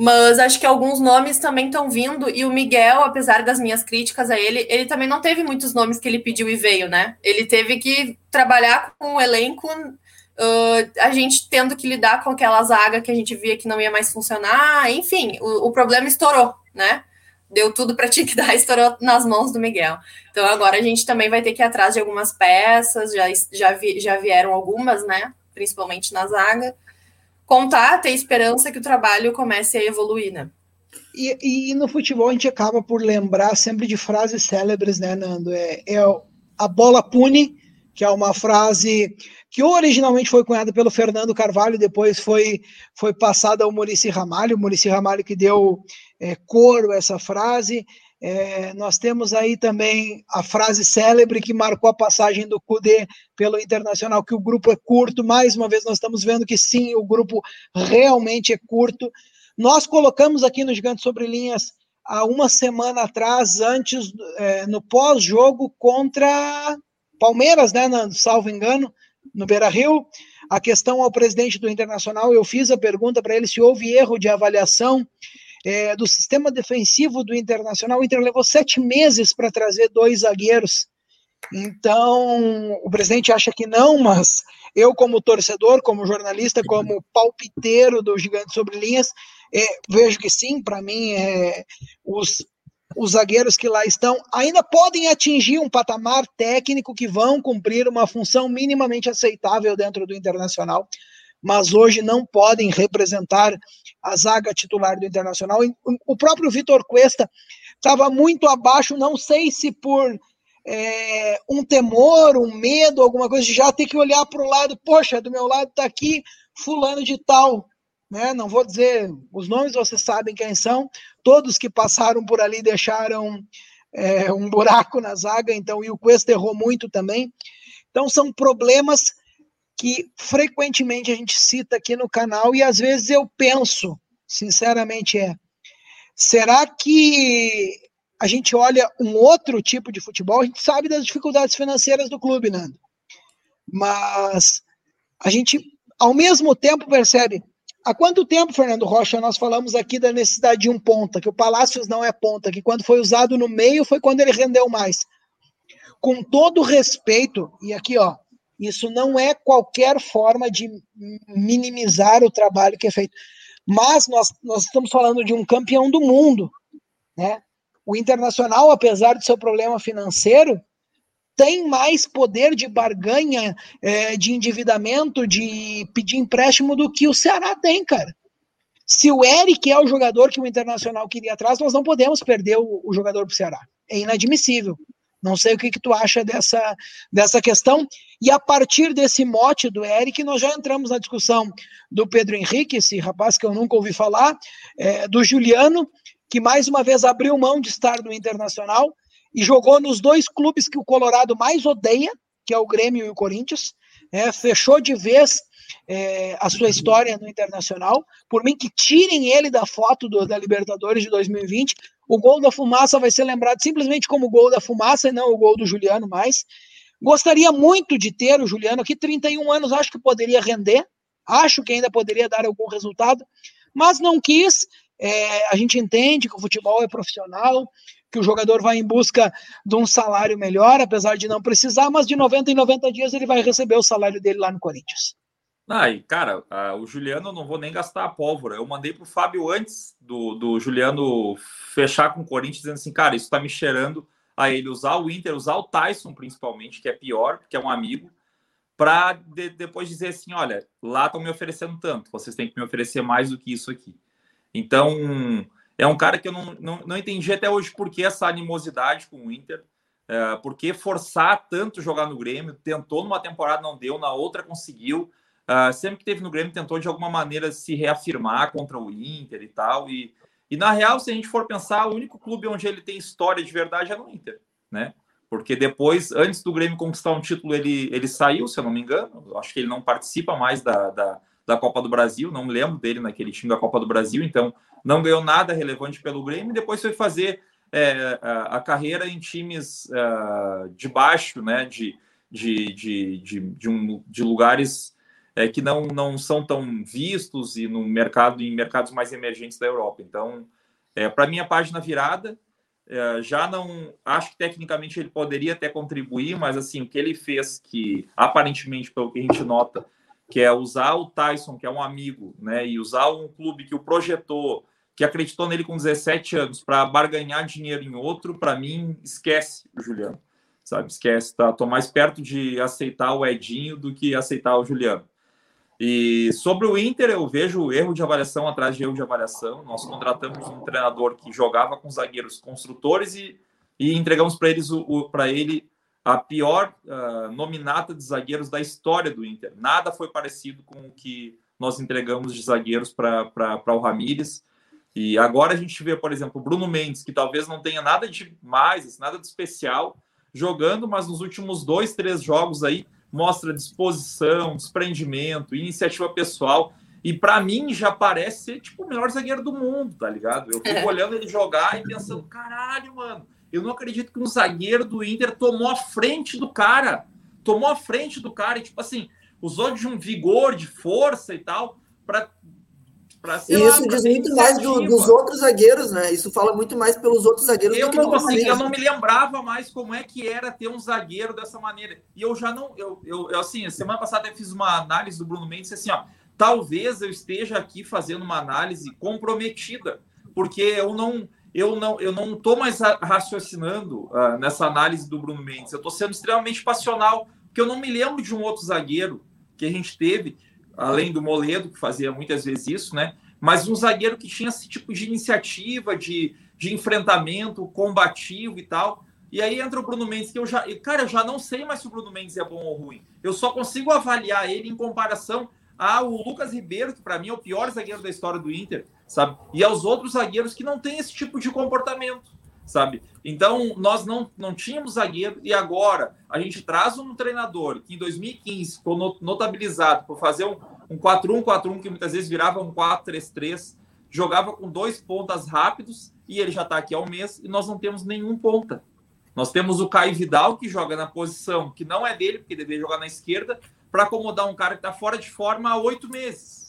Mas acho que alguns nomes também estão vindo, e o Miguel, apesar das minhas críticas a ele, ele também não teve muitos nomes que ele pediu e veio, né? Ele teve que trabalhar com o elenco, uh, a gente tendo que lidar com aquela zaga que a gente via que não ia mais funcionar, enfim, o, o problema estourou, né? deu tudo para que dar, estourou nas mãos do Miguel. Então agora a gente também vai ter que ir atrás de algumas peças, já, já, vi, já vieram algumas, né? principalmente na zaga, contar, ter esperança que o trabalho comece a evoluir, né? E, e, no futebol a gente acaba por lembrar sempre de frases célebres, né, Nando? É, é a bola pune, que é uma frase que originalmente foi cunhada pelo Fernando Carvalho, depois foi, foi passada ao Murici Ramalho, o Murici Ramalho que deu é, coro a essa frase. É, nós temos aí também a frase célebre que marcou a passagem do Cudê pelo Internacional, que o grupo é curto. Mais uma vez, nós estamos vendo que sim, o grupo realmente é curto. Nós colocamos aqui no Gigante Sobre Linhas há uma semana atrás, antes, é, no pós-jogo contra Palmeiras, né, salvo engano, no Beira Rio. A questão ao presidente do Internacional, eu fiz a pergunta para ele se houve erro de avaliação é, do sistema defensivo do Internacional. O Inter levou sete meses para trazer dois zagueiros. Então, o presidente acha que não, mas eu, como torcedor, como jornalista, como palpiteiro do Gigante Sobre Linhas, é, vejo que sim, para mim, é, os os zagueiros que lá estão ainda podem atingir um patamar técnico que vão cumprir uma função minimamente aceitável dentro do internacional, mas hoje não podem representar a zaga titular do internacional. O próprio Vitor Cuesta estava muito abaixo, não sei se por é, um temor, um medo, alguma coisa, de já ter que olhar para o lado, poxa, do meu lado está aqui fulano de tal, né? Não vou dizer os nomes, vocês sabem quem são. Todos que passaram por ali deixaram é, um buraco na zaga, então, e o Cuesta errou muito também. Então, são problemas que frequentemente a gente cita aqui no canal e às vezes eu penso, sinceramente, é: será que a gente olha um outro tipo de futebol? A gente sabe das dificuldades financeiras do clube, Nando, mas a gente, ao mesmo tempo, percebe Há quanto tempo, Fernando Rocha, nós falamos aqui da necessidade de um ponta, que o Palácios não é ponta, que quando foi usado no meio foi quando ele rendeu mais. Com todo respeito, e aqui, ó, isso não é qualquer forma de minimizar o trabalho que é feito. Mas nós, nós estamos falando de um campeão do mundo, né? O Internacional, apesar do seu problema financeiro, tem mais poder de barganha, é, de endividamento, de pedir empréstimo do que o Ceará tem, cara. Se o Eric é o jogador que o Internacional queria atrás, nós não podemos perder o, o jogador para o Ceará. É inadmissível. Não sei o que, que tu acha dessa, dessa questão. E a partir desse mote do Eric, nós já entramos na discussão do Pedro Henrique, esse rapaz que eu nunca ouvi falar, é, do Juliano, que mais uma vez abriu mão de estar no Internacional e jogou nos dois clubes que o Colorado mais odeia, que é o Grêmio e o Corinthians. É, fechou de vez é, a sua história no Internacional. Por mim, que tirem ele da foto do, da Libertadores de 2020. O gol da fumaça vai ser lembrado simplesmente como gol da fumaça e não o gol do Juliano mais. Gostaria muito de ter o Juliano aqui, 31 anos, acho que poderia render, acho que ainda poderia dar algum resultado, mas não quis. É, a gente entende que o futebol é profissional, que o jogador vai em busca de um salário melhor, apesar de não precisar, mas de 90 em 90 dias ele vai receber o salário dele lá no Corinthians. Ah, e cara, o Juliano eu não vou nem gastar a pólvora. Eu mandei pro Fábio antes do, do Juliano fechar com o Corinthians, dizendo assim, cara, isso tá me cheirando a ele usar o Inter, usar o Tyson principalmente, que é pior, que é um amigo, para de, depois dizer assim, olha, lá estão me oferecendo tanto, vocês têm que me oferecer mais do que isso aqui. Então, é um cara que eu não, não, não entendi até hoje por que essa animosidade com o Inter, é, por que forçar tanto jogar no Grêmio, tentou numa temporada, não deu, na outra conseguiu, uh, sempre que teve no Grêmio tentou de alguma maneira se reafirmar contra o Inter e tal, e, e na real, se a gente for pensar, o único clube onde ele tem história de verdade é no Inter, né? Porque depois, antes do Grêmio conquistar um título, ele, ele saiu, se eu não me engano. Acho que ele não participa mais da, da, da Copa do Brasil, não lembro dele naquele time da Copa do Brasil, então não ganhou nada relevante pelo Grêmio, depois foi fazer é, a, a, carreira em times uh, de baixo, né, de, de, de, de, de, um, de lugares é, que não, não são tão vistos e no mercado em mercados mais emergentes da Europa. Então, é, para mim, a página virada, é, já não acho que tecnicamente ele poderia até contribuir, mas assim, o que ele fez, que aparentemente, pelo que a gente nota, que é usar o Tyson, que é um amigo, né, e usar um clube que o projetou, que acreditou nele com 17 anos para barganhar dinheiro em outro, para mim, esquece Juliano, sabe? Esquece, tá? Tô mais perto de aceitar o Edinho do que aceitar o Juliano. E sobre o Inter, eu vejo erro de avaliação atrás de erro de avaliação. Nós contratamos um treinador que jogava com zagueiros construtores e, e entregamos para eles o, para ele a pior uh, nominata de zagueiros da história do Inter. Nada foi parecido com o que nós entregamos de zagueiros para o Ramires. E agora a gente vê, por exemplo, o Bruno Mendes, que talvez não tenha nada de mais, nada de especial, jogando, mas nos últimos dois, três jogos aí mostra disposição, desprendimento, iniciativa pessoal. E para mim já parece ser tipo o melhor zagueiro do mundo, tá ligado? Eu fico olhando ele jogar e pensando, caralho, mano, eu não acredito que um zagueiro do Inter tomou a frente do cara. Tomou a frente do cara e, tipo assim, usou de um vigor, de força e tal, para e isso diz muito mais do, dos outros zagueiros, né? Isso fala muito mais pelos outros zagueiros eu não, assim, Eu não me lembrava mais como é que era ter um zagueiro dessa maneira. E eu já não. Eu, eu, eu assim, semana passada eu fiz uma análise do Bruno Mendes assim, ó. Talvez eu esteja aqui fazendo uma análise comprometida, porque eu não. Eu não, eu não estou mais raciocinando uh, nessa análise do Bruno Mendes. Eu estou sendo extremamente passional, porque eu não me lembro de um outro zagueiro que a gente teve além do Moledo, que fazia muitas vezes isso, né? Mas um zagueiro que tinha esse tipo de iniciativa, de, de enfrentamento combativo e tal. E aí entra o Bruno Mendes, que eu já. Cara, eu já não sei mais se o Bruno Mendes é bom ou ruim. Eu só consigo avaliar ele em comparação ao Lucas Ribeiro, que para mim é o pior zagueiro da história do Inter, sabe? E aos outros zagueiros que não têm esse tipo de comportamento sabe? Então, nós não, não tínhamos zagueiro e agora a gente traz um treinador que em 2015 ficou notabilizado por fazer um, um 4-1-4-1 que muitas vezes virava um 4-3-3, jogava com dois pontas rápidos e ele já está aqui há um mês e nós não temos nenhum ponta. Nós temos o Caio Vidal, que joga na posição que não é dele, porque deveria jogar na esquerda, para acomodar um cara que está fora de forma há oito meses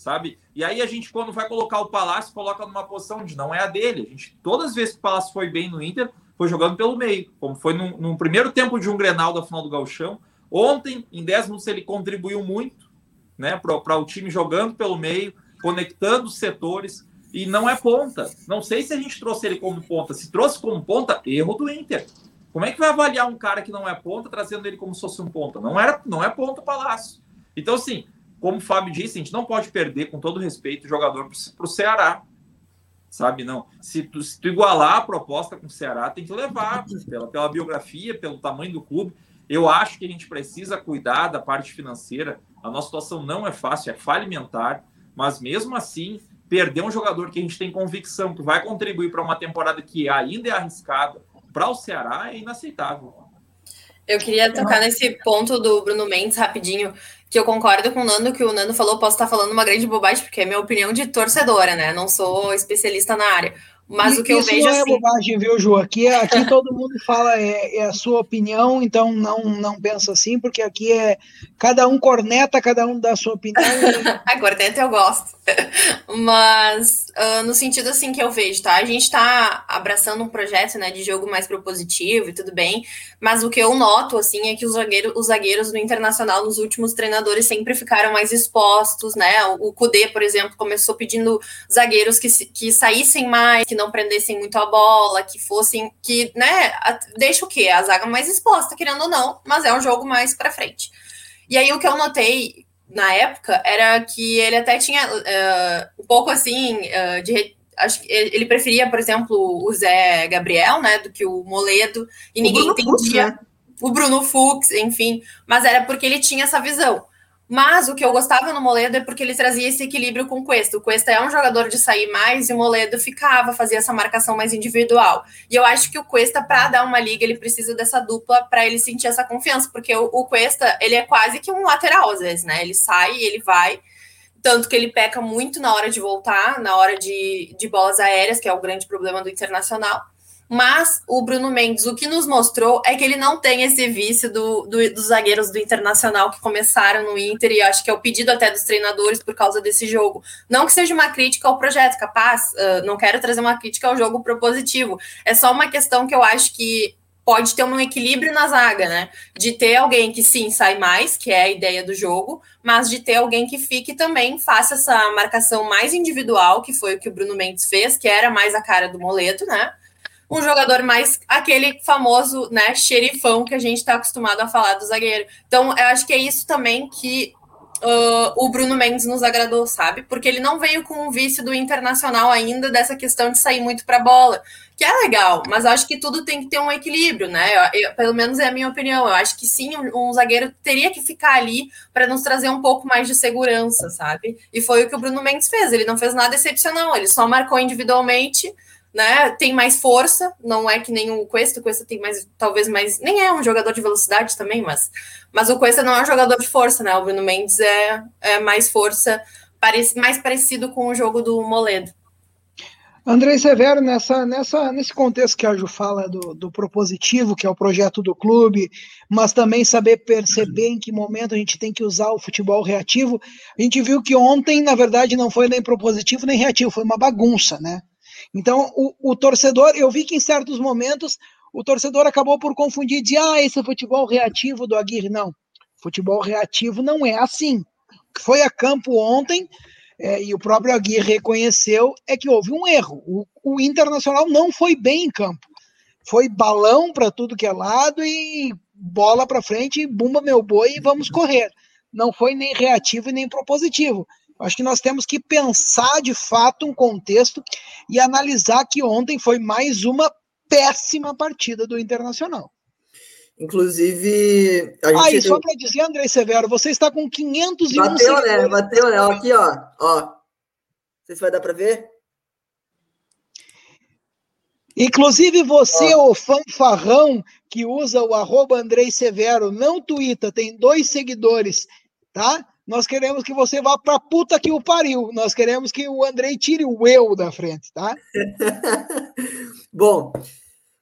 sabe? E aí a gente, quando vai colocar o Palácio, coloca numa posição onde não é a dele. A gente, todas as vezes que o Palácio foi bem no Inter, foi jogando pelo meio, como foi no, no primeiro tempo de um Grenal da final do Gauchão. Ontem, em 10 minutos, ele contribuiu muito né, para o time jogando pelo meio, conectando os setores, e não é ponta. Não sei se a gente trouxe ele como ponta. Se trouxe como ponta, erro do Inter. Como é que vai avaliar um cara que não é ponta, trazendo ele como se fosse um ponta? Não, era, não é ponta o Palácio. Então, assim, como o Fábio disse, a gente não pode perder, com todo respeito, o jogador para o Ceará. Sabe, não. Se tu, se tu igualar a proposta com o Ceará, tem que levar pela, pela biografia, pelo tamanho do clube. Eu acho que a gente precisa cuidar da parte financeira. A nossa situação não é fácil, é falimentar, mas mesmo assim, perder um jogador que a gente tem convicção que vai contribuir para uma temporada que ainda é arriscada para o Ceará é inaceitável. Eu queria tocar nesse ponto do Bruno Mendes rapidinho, que eu concordo com o Nando, que o Nando falou, posso estar falando uma grande bobagem, porque é minha opinião de torcedora, né? Não sou especialista na área. Mas e o que eu vejo. Não é assim... bobagem, viu, Ju? Aqui, aqui todo mundo fala, é, é, a sua opinião, então não, não pensa assim, porque aqui é. Cada um corneta, cada um dá a sua opinião. a corneta eu gosto. Mas uh, no sentido assim que eu vejo, tá? A gente está abraçando um projeto né, de jogo mais propositivo e tudo bem, mas o que eu noto assim é que os, zagueiro, os zagueiros do Internacional nos últimos treinadores sempre ficaram mais expostos, né? O, Kudê, por exemplo, começou pedindo zagueiros que, que saíssem mais, que não prendessem muito a bola, que fossem, que, né, deixa o quê? A zaga mais exposta, querendo ou não, mas é um jogo mais para frente. E aí o que eu notei na época era que ele até tinha uh, um pouco assim uh, de acho que ele preferia, por exemplo, o Zé Gabriel, né, do que o Moledo, e ninguém entendia Fux, né? o Bruno Fux, enfim, mas era porque ele tinha essa visão. Mas o que eu gostava no Moledo é porque ele trazia esse equilíbrio com o Cuesta. O Cuesta é um jogador de sair mais e o Moledo ficava, fazia essa marcação mais individual. E eu acho que o Cuesta, para dar uma liga, ele precisa dessa dupla para ele sentir essa confiança, porque o, o Cuesta, ele é quase que um lateral às vezes, né? Ele sai, ele vai, tanto que ele peca muito na hora de voltar, na hora de, de bolas aéreas, que é o grande problema do Internacional. Mas o Bruno Mendes, o que nos mostrou é que ele não tem esse vício do, do, dos zagueiros do Internacional que começaram no Inter, e acho que é o pedido até dos treinadores por causa desse jogo. Não que seja uma crítica ao projeto, capaz, uh, não quero trazer uma crítica ao jogo propositivo. É só uma questão que eu acho que pode ter um equilíbrio na zaga, né? De ter alguém que sim sai mais, que é a ideia do jogo, mas de ter alguém que fique também, faça essa marcação mais individual, que foi o que o Bruno Mendes fez, que era mais a cara do Moleto, né? Um jogador mais aquele famoso, né, xerifão que a gente está acostumado a falar do zagueiro. Então, eu acho que é isso também que uh, o Bruno Mendes nos agradou, sabe? Porque ele não veio com o vício do internacional ainda dessa questão de sair muito para bola, que é legal, mas acho que tudo tem que ter um equilíbrio, né? Eu, eu, pelo menos é a minha opinião. Eu acho que sim, um, um zagueiro teria que ficar ali para nos trazer um pouco mais de segurança, sabe? E foi o que o Bruno Mendes fez. Ele não fez nada excepcional, ele só marcou individualmente né? Tem mais força, não é que nem o Cuesta, o Cuesta tem mais, talvez mais, nem é um jogador de velocidade também, mas, mas o Cuesta não é um jogador de força, né? O Bruno Mendes é, é mais força, parece, mais parecido com o jogo do Moledo. Andrei Severo, nessa, nessa, nesse contexto que a Ju fala do, do propositivo, que é o projeto do clube, mas também saber perceber em que momento a gente tem que usar o futebol reativo, a gente viu que ontem, na verdade, não foi nem propositivo nem reativo, foi uma bagunça, né? Então, o, o, torcedor, eu vi que em certos momentos o torcedor acabou por confundir de ah, esse é futebol reativo do Aguirre. Não, futebol reativo não é assim. Foi a campo ontem, é, e o próprio Aguirre reconheceu, é que houve um erro. O, o Internacional não foi bem em campo. Foi balão para tudo que é lado e bola para frente, bumba meu boi e vamos correr. Não foi nem reativo nem propositivo. Acho que nós temos que pensar de fato um contexto e analisar que ontem foi mais uma péssima partida do Internacional. Inclusive. A gente ah, e só para dizer, André Severo, você está com 501 Bateu, né? Bateu, né? Aqui, ó. ó. Não sei se vai dar para ver. Inclusive você, ó. o fanfarrão que usa o arroba Andrei Severo, não twitta, tem dois seguidores, tá? Nós queremos que você vá pra puta que o pariu. Nós queremos que o Andrei tire o eu da frente, tá? Bom,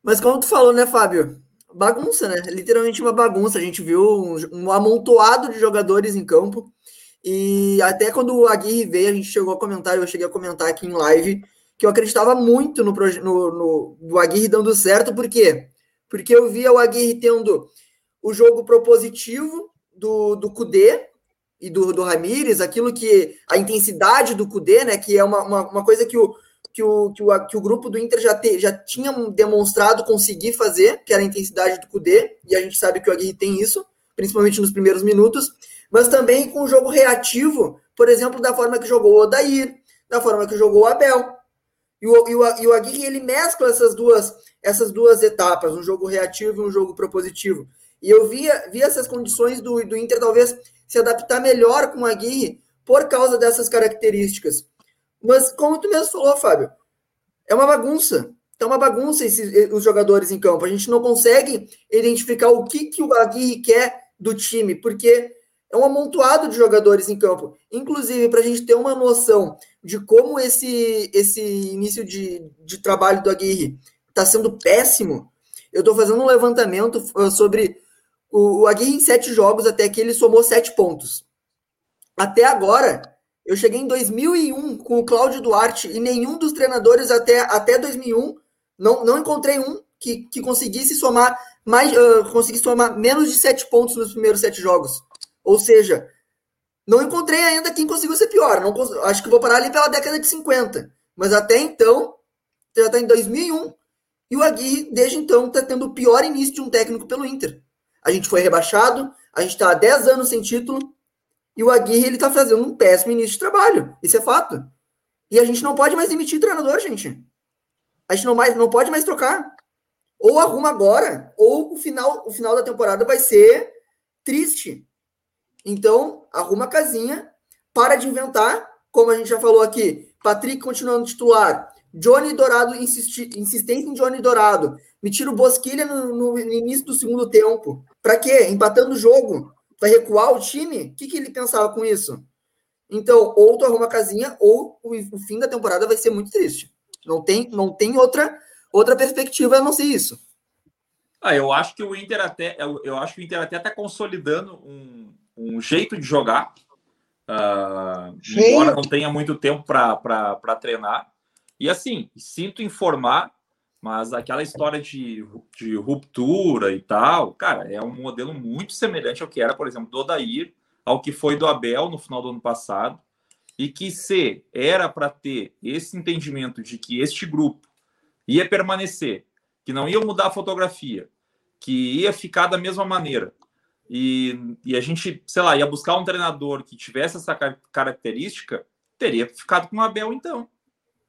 mas como tu falou, né, Fábio? Bagunça, né? Literalmente uma bagunça. A gente viu um, um amontoado de jogadores em campo. E até quando o Aguirre veio, a gente chegou a comentar, eu cheguei a comentar aqui em live, que eu acreditava muito no, no, no, no Aguirre dando certo, por quê? Porque eu via o Aguirre tendo o jogo propositivo do, do Kudê, e do, do Ramires, aquilo que a intensidade do Cudê, né, que é uma, uma, uma, coisa que o, que, o, que, o, que o grupo do Inter já, te, já tinha demonstrado conseguir fazer, que era a intensidade do Cudê, e a gente sabe que o Aguirre tem isso, principalmente nos primeiros minutos, mas também com o jogo reativo, por exemplo, da forma que jogou o Odair, da forma que jogou o Abel. E o, e o, e o Aguirre, ele mescla essas duas, essas duas etapas, um jogo reativo e um jogo propositivo. E eu via, via essas condições do, do Inter, talvez, se adaptar melhor com a Aguirre por causa dessas características. Mas, como tu mesmo falou, Fábio, é uma bagunça. É uma bagunça esses, os jogadores em campo. A gente não consegue identificar o que, que o Aguirre quer do time, porque é um amontoado de jogadores em campo. Inclusive, para a gente ter uma noção de como esse, esse início de, de trabalho do Aguirre está sendo péssimo, eu estou fazendo um levantamento uh, sobre o, o Aguirre, em sete jogos, até aqui, ele somou sete pontos. Até agora, eu cheguei em 2001 com o Cláudio Duarte e nenhum dos treinadores até, até 2001, não, não encontrei um que, que conseguisse somar mais, uh, conseguisse somar menos de sete pontos nos primeiros sete jogos. Ou seja, não encontrei ainda quem conseguiu ser pior. Não, acho que vou parar ali pela década de 50. Mas até então, já está em 2001. E o Aguirre, desde então, está tendo o pior início de um técnico pelo Inter a gente foi rebaixado, a gente está há 10 anos sem título, e o Aguirre ele está fazendo um péssimo início de trabalho. Isso é fato. E a gente não pode mais demitir treinador, gente. A gente não, mais, não pode mais trocar. Ou arruma agora, ou o final, o final da temporada vai ser triste. Então, arruma a casinha, para de inventar, como a gente já falou aqui, Patrick continuando titular, Johnny Dourado, insisti, insistência em Johnny Dourado, me tira o Bosquilha no, no, início do segundo tempo. Para quê? Empatando o jogo. Para recuar o time? O que, que ele pensava com isso? Então, ou tu arruma a casinha, ou o, o, fim da temporada vai ser muito triste. Não tem, não tem outra, outra perspectiva a não ser isso. Ah, eu acho que o Inter até, eu, eu acho que o Inter até está consolidando um, um jeito de jogar. Uh, embora não tenha muito tempo para treinar. E assim, sinto informar mas aquela história de, de ruptura e tal, cara, é um modelo muito semelhante ao que era, por exemplo, do Odair, ao que foi do Abel no final do ano passado, e que se era para ter esse entendimento de que este grupo ia permanecer, que não ia mudar a fotografia, que ia ficar da mesma maneira, e, e a gente, sei lá, ia buscar um treinador que tivesse essa característica, teria ficado com o Abel então,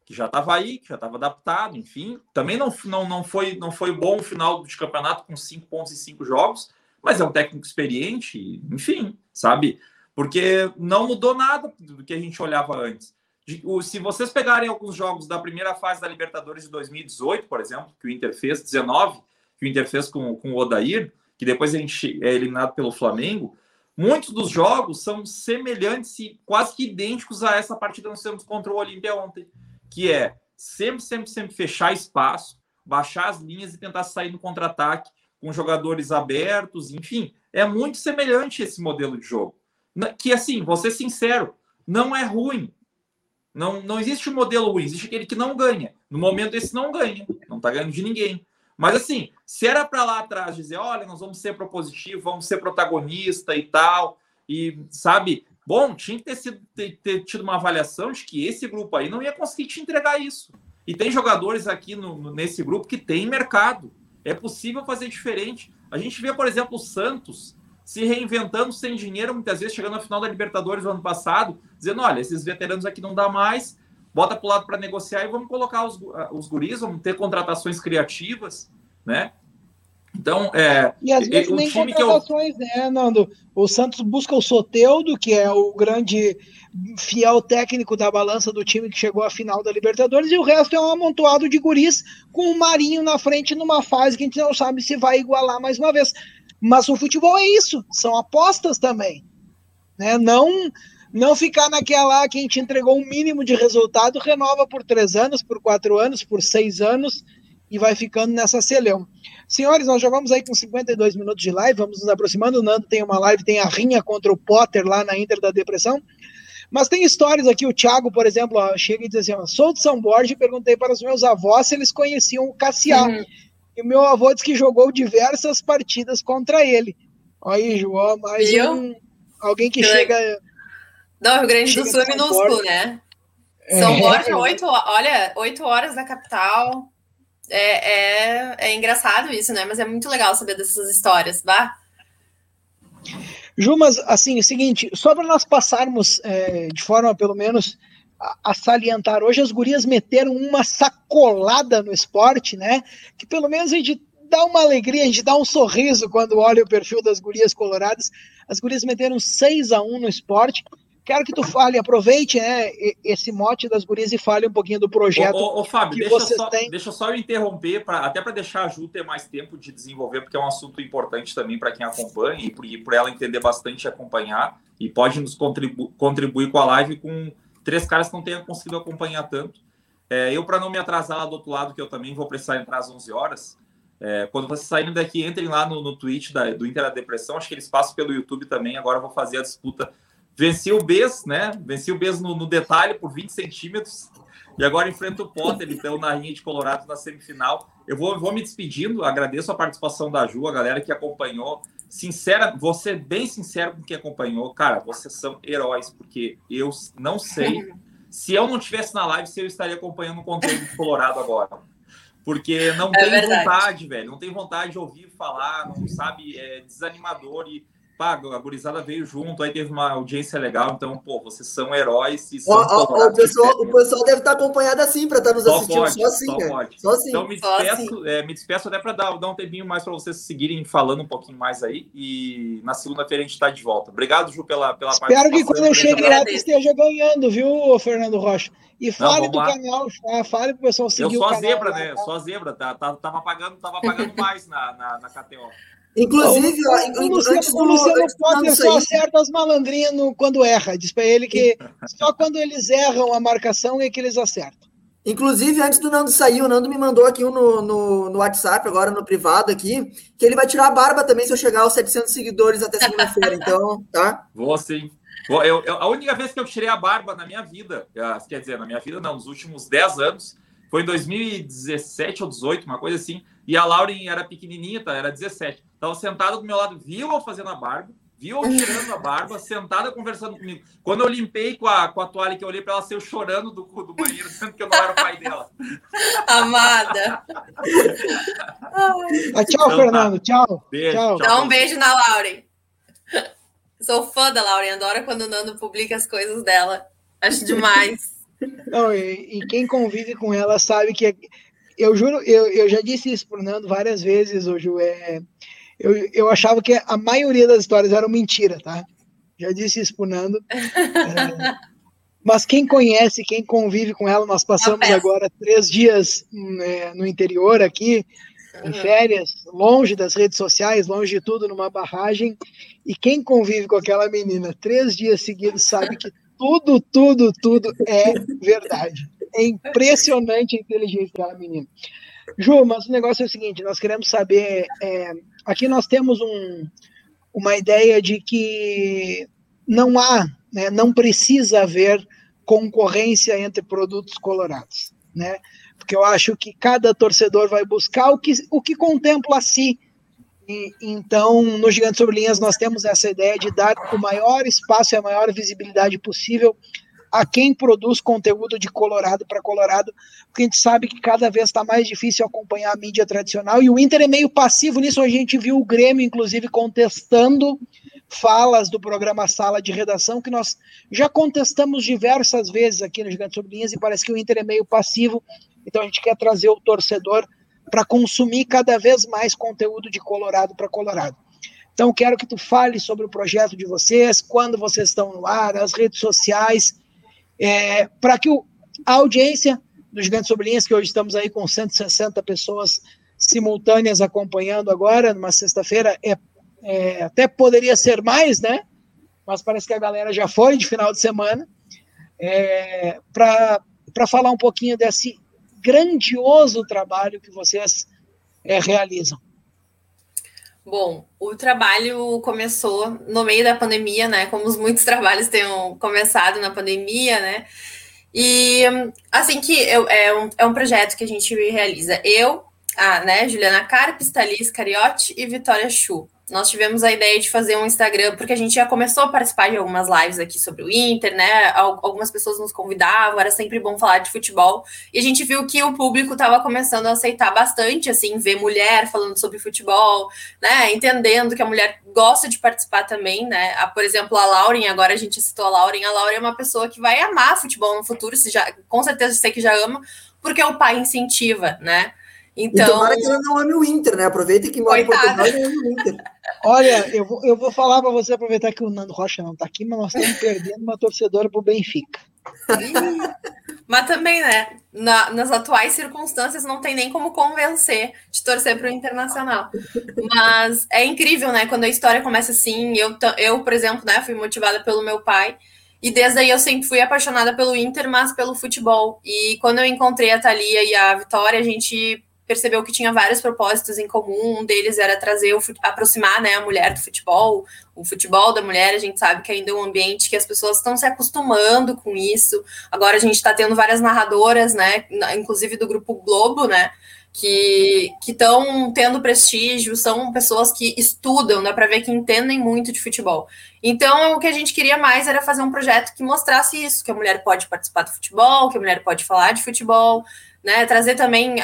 que já estava aí, que já estava adaptado, enfim. Também não, não, não, foi, não foi bom o final de campeonato com cinco pontos em cinco jogos, mas é um técnico experiente, enfim, sabe? Porque não mudou nada do que a gente olhava antes. Se vocês pegarem alguns jogos da primeira fase da Libertadores de 2018, por exemplo, que o Inter fez, 19, que o Inter fez com, com o Odair, que depois a gente é eliminado pelo Flamengo, muitos dos jogos são semelhantes e quase que idênticos a essa partida que nós temos contra o Olímpia ontem, que é sempre, sempre, sempre fechar espaço, baixar as linhas e tentar sair no contra-ataque com jogadores abertos, enfim, é muito semelhante esse modelo de jogo. Que assim, vou ser sincero, não é ruim. Não, não existe um modelo ruim, existe aquele que não ganha. No momento esse não ganha, não está ganhando de ninguém. Mas assim, se era para lá atrás dizer, olha, nós vamos ser propositivo, vamos ser protagonista e tal, e sabe, bom, tinha que ter, sido, ter, ter, tido uma avaliação de que esse grupo aí não ia conseguir te entregar isso. E tem jogadores aqui no, no, nesse grupo que tem mercado. É possível fazer diferente. A gente vê, por exemplo, o Santos se reinventando sem dinheiro, muitas vezes chegando na final da Libertadores do ano passado, dizendo: olha, esses veteranos aqui não dá mais, bota para o lado para negociar e vamos colocar os, os guris, vamos ter contratações criativas, né? Então, é. E às vezes nem contratações, eu... né, Nando? O Santos busca o Soteudo, que é o grande fiel técnico da balança do time que chegou à final da Libertadores, e o resto é um amontoado de guris com o Marinho na frente numa fase que a gente não sabe se vai igualar mais uma vez. Mas o futebol é isso, são apostas também. Né? Não não ficar naquela que a gente entregou um mínimo de resultado, renova por três anos, por quatro anos, por seis anos e vai ficando nessa celhão. Senhores, nós já vamos aí com 52 minutos de live, vamos nos aproximando. O Nando tem uma live, tem a rinha contra o Potter lá na Inter da Depressão. Mas tem histórias aqui, o Thiago, por exemplo, ó, chega e diz assim: ó, sou de São Borja e perguntei para os meus avós se eles conheciam o Cassiá. Uhum. E o meu avô disse que jogou diversas partidas contra ele. Olha aí, João, mais um, alguém que, que chega não, Rio Grande do Sul é minúsculo, né? São é. Borja, oito, olha, oito horas da capital. É, é, é, engraçado isso, né? Mas é muito legal saber dessas histórias, vá. Ju, mas assim, é o seguinte, só para nós passarmos é, de forma pelo menos a, a, salientar, hoje as gurias meteram uma sacolada no esporte, né? Que pelo menos a gente dá uma alegria, a gente dá um sorriso quando olha o perfil das gurias coloradas. As gurias meteram 6 a 1 no esporte. Quero que tu fale, aproveite né, esse mote das gurias e fale um pouquinho do projeto. Ô, ô, ô Fábio, que deixa, vocês só, têm. deixa só eu interromper, pra, até para deixar a Ju ter mais tempo de desenvolver, porque é um assunto importante também para quem acompanha e por, ela entender bastante e acompanhar. E pode nos contribu contribuir com a live com três caras que não tenham conseguido acompanhar tanto. É, eu, para não me atrasar lá do outro lado, que eu também vou precisar entrar às 11 horas, é, quando vocês saírem daqui, entrem lá no, no Twitch da, do Inter da Depressão. Acho que eles passam pelo YouTube também. Agora eu vou fazer a disputa Venci o Bez, né? Venci o Bez no, no, detalhe por 20 centímetros. E agora enfrenta o Potter, então, na rinha de Colorado na semifinal. Eu vou, vou me despedindo, agradeço a participação da Ju, a galera que acompanhou. Sincera, vou ser bem sincero com quem acompanhou. Cara, vocês são heróis, porque eu não sei se eu não tivesse na live, se eu estaria acompanhando o conteúdo do Colorado agora. Porque não é tem verdade. vontade, velho. Não tem vontade de ouvir falar, não sabe, é desanimador. E pá, a gurizada veio junto, aí teve uma audiência legal, então, pô, vocês são heróis e são ó, ó, o, pessoal, o pessoal deve estar acompanhado assim para estar nos só assistindo pode, só assim, só, pode. só assim. Então me despeço, assim. é, me despeço até para dar, dar um tempinho mais para vocês seguirem falando um pouquinho mais aí e na segunda-feira a gente está de volta. Obrigado, Ju, pela, pela Espero que quando eu chegue lá esteja ganhando, viu, Fernando Rocha? E fale Não, do lá. canal, tá? fale pro pessoal seguir eu o canal. Eu a zebra, né? Tá? Só a zebra, tá, tá, tava pagando, tava pagando mais na, na, na KTO. Inclusive, o, o, o Luciano, o Luciano Potter só acerta as malandrinhas no, quando erra. Diz para ele que só quando eles erram a marcação é que eles acertam. Inclusive, antes do Nando sair, o Nando me mandou aqui no, no, no, WhatsApp, agora no privado aqui, que ele vai tirar a barba também se eu chegar aos 700 seguidores até segunda-feira. Então, tá? Vou sim. Eu, eu, a única vez que eu tirei a barba na minha vida, ah, quer dizer, na minha vida não, nos últimos 10 anos, foi em 2017 ou 18, uma coisa assim. E a Lauren era pequenininha, tá? era 17. Estava sentada do meu lado, viu eu fazendo a barba, viu eu tirando a barba, sentada conversando comigo. Quando eu limpei com a, com a toalha que eu olhei para ela, saiu chorando do, do banheiro, dizendo que eu não era o pai dela. Amada. ah, tchau, então, Fernando. Tchau. Beijo, tchau. Dá um beijo na Lauren. Sou fã da Lauren, adoro quando o Nando publica as coisas dela. Acho demais. Não, e, e, quem convive com ela sabe que. Eu juro, eu, eu já disse isso pro Nando várias vezes hoje. É, eu, eu achava que a maioria das histórias eram mentira, tá? Já disse isso pro Nando. É, mas quem conhece, quem convive com ela, nós passamos agora três dias é, no interior aqui, em férias, longe das redes sociais, longe de tudo, numa barragem. E quem convive com aquela menina três dias seguidos sabe que tudo, tudo, tudo é verdade. É impressionante a inteligência daquela menina. Ju, mas o negócio é o seguinte: nós queremos saber. É, aqui nós temos um, uma ideia de que não há, né, não precisa haver concorrência entre produtos colorados, né? Porque eu acho que cada torcedor vai buscar o que, o que contempla a si. E, então, no Gigante Sobre Linhas, nós temos essa ideia de dar o maior espaço e a maior visibilidade possível a quem produz conteúdo de Colorado para Colorado, porque a gente sabe que cada vez está mais difícil acompanhar a mídia tradicional, e o Inter é meio passivo nisso, a gente viu o Grêmio, inclusive, contestando falas do programa Sala de Redação, que nós já contestamos diversas vezes aqui no Gigante Sobre Linhas, e parece que o Inter é meio passivo, então a gente quer trazer o torcedor para consumir cada vez mais conteúdo de Colorado para Colorado. Então, quero que tu fale sobre o projeto de vocês, quando vocês estão no ar, as redes sociais, é, para que o, a audiência do Gigante Sobre Linhas, que hoje estamos aí com 160 pessoas simultâneas acompanhando agora, numa sexta-feira, é, é, até poderia ser mais, né? Mas parece que a galera já foi de final de semana, é, para falar um pouquinho desse grandioso trabalho que vocês é, realizam? Bom, o trabalho começou no meio da pandemia, né? Como os muitos trabalhos tenham começado na pandemia, né? E assim que eu, é, um, é um projeto que a gente realiza. Eu, a né, Juliana Carpes, Thalys Cariotti e Vitória Chu nós tivemos a ideia de fazer um Instagram, porque a gente já começou a participar de algumas lives aqui sobre o Inter, né? Algumas pessoas nos convidavam, era sempre bom falar de futebol. E a gente viu que o público estava começando a aceitar bastante, assim, ver mulher falando sobre futebol, né? Entendendo que a mulher gosta de participar também, né? Por exemplo, a Lauren, agora a gente citou a Lauren, a Lauren é uma pessoa que vai amar futebol no futuro, se já, com certeza sei que já ama, porque o pai incentiva, né? Então, e tomara que ela não ame o Inter, né? Aproveita que mora em Portugal e ame o Inter. Olha, eu vou, eu vou falar para você aproveitar que o Nando Rocha não está aqui, mas nós estamos perdendo uma torcedora para o Benfica. mas também, né? Na, nas atuais circunstâncias, não tem nem como convencer de torcer para o Internacional. Mas é incrível, né? Quando a história começa assim. Eu, eu, por exemplo, né, fui motivada pelo meu pai. E desde aí eu sempre fui apaixonada pelo Inter, mas pelo futebol. E quando eu encontrei a Thalia e a Vitória, a gente percebeu que tinha vários propósitos em comum. Um deles era trazer, o, aproximar né, a mulher do futebol, o futebol da mulher. A gente sabe que ainda é um ambiente que as pessoas estão se acostumando com isso. Agora a gente está tendo várias narradoras, né, inclusive do Grupo Globo, né, que estão tendo prestígio, são pessoas que estudam, dá para ver que entendem muito de futebol. Então, o que a gente queria mais era fazer um projeto que mostrasse isso, que a mulher pode participar do futebol, que a mulher pode falar de futebol, né, trazer também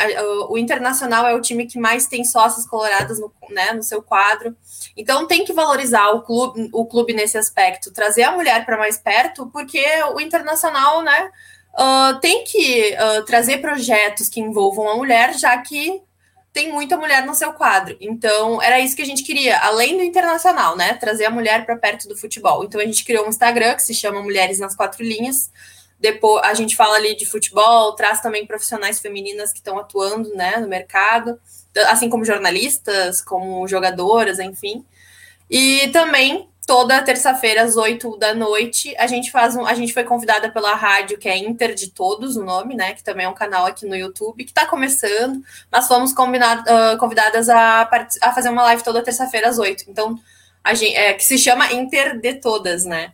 o Internacional é o time que mais tem sócios colorados no, né, no seu quadro. Então tem que valorizar o clube, o clube nesse aspecto, trazer a mulher para mais perto, porque o Internacional, né, uh, tem que uh, trazer projetos que envolvam a mulher, já que tem muita mulher no seu quadro. Então, era isso que a gente queria, além do internacional, né? Trazer a mulher para perto do futebol. Então, a gente criou um Instagram que se chama Mulheres nas Quatro Linhas, depois a gente fala ali de futebol, traz também profissionais femininas que estão atuando né, no mercado, assim como jornalistas, como jogadoras, enfim. E também toda terça-feira às 8 da noite, a gente faz um, a gente foi convidada pela rádio que é Inter de Todos, o nome, né, que também é um canal aqui no YouTube que está começando, mas fomos uh, convidadas a, a fazer uma live toda terça-feira às 8. Então, a gente, é, que se chama Inter de Todas, né?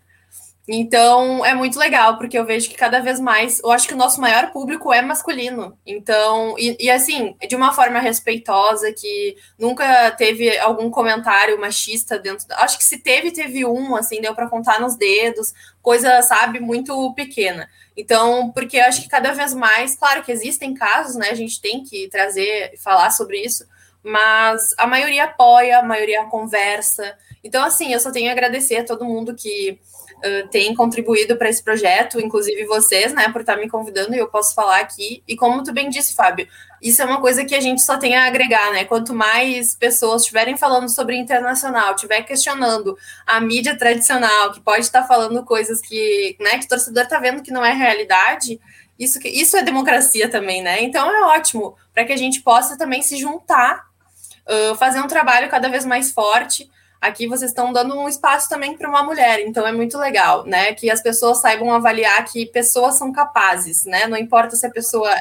Então é muito legal, porque eu vejo que cada vez mais, eu acho que o nosso maior público é masculino. Então, e, e, assim, de uma forma respeitosa, que nunca teve algum comentário machista dentro. Acho que se teve, teve um, assim, deu para contar nos dedos, coisa, sabe, muito pequena. Então, porque eu acho que cada vez mais, claro que existem casos, né? A gente tem que trazer, falar sobre isso, mas a maioria apoia, a maioria conversa. Então, assim, eu só tenho a agradecer a todo mundo que tem contribuído para esse projeto, inclusive vocês, né, por estar me convidando e eu posso falar aqui. E como tu bem disse, Fábio, isso é uma coisa que a gente só tem a agregar, né? Quanto mais pessoas estiverem falando sobre internacional, estiver questionando a mídia tradicional, que pode estar falando coisas que, né, que o torcedor está vendo que não é realidade, isso, isso é democracia também, né? Então é ótimo para que a gente possa também se juntar, uh, fazer um trabalho cada vez mais forte. Aqui vocês estão dando um espaço também para uma mulher, então é muito legal, né? Que as pessoas saibam avaliar que pessoas são capazes, né? Não importa se a pessoa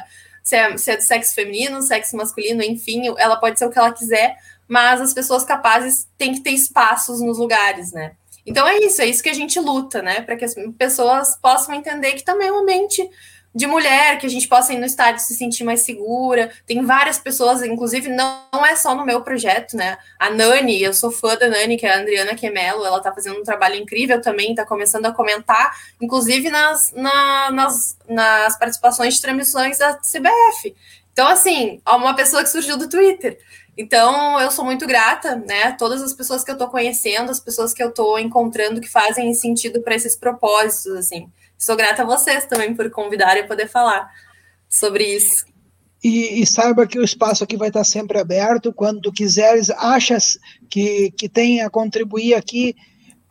se é, se é de sexo feminino, sexo masculino, enfim, ela pode ser o que ela quiser, mas as pessoas capazes têm que ter espaços nos lugares, né? Então é isso, é isso que a gente luta, né? Para que as pessoas possam entender que também é um ambiente de mulher, que a gente possa ir no estádio se sentir mais segura. Tem várias pessoas, inclusive, não, não é só no meu projeto, né? A Nani, eu sou fã da Nani, que é a Adriana Quemelo, ela tá fazendo um trabalho incrível também, tá começando a comentar, inclusive nas, na, nas, nas participações de transmissões da CBF. Então, assim, uma pessoa que surgiu do Twitter. Então, eu sou muito grata, né? Todas as pessoas que eu tô conhecendo, as pessoas que eu tô encontrando que fazem sentido para esses propósitos, assim. Sou grata a vocês também por convidarem e poder falar sobre isso. E, e, saiba que o espaço aqui vai estar sempre aberto. Quando tu quiseres, achas que, que tem a contribuir aqui,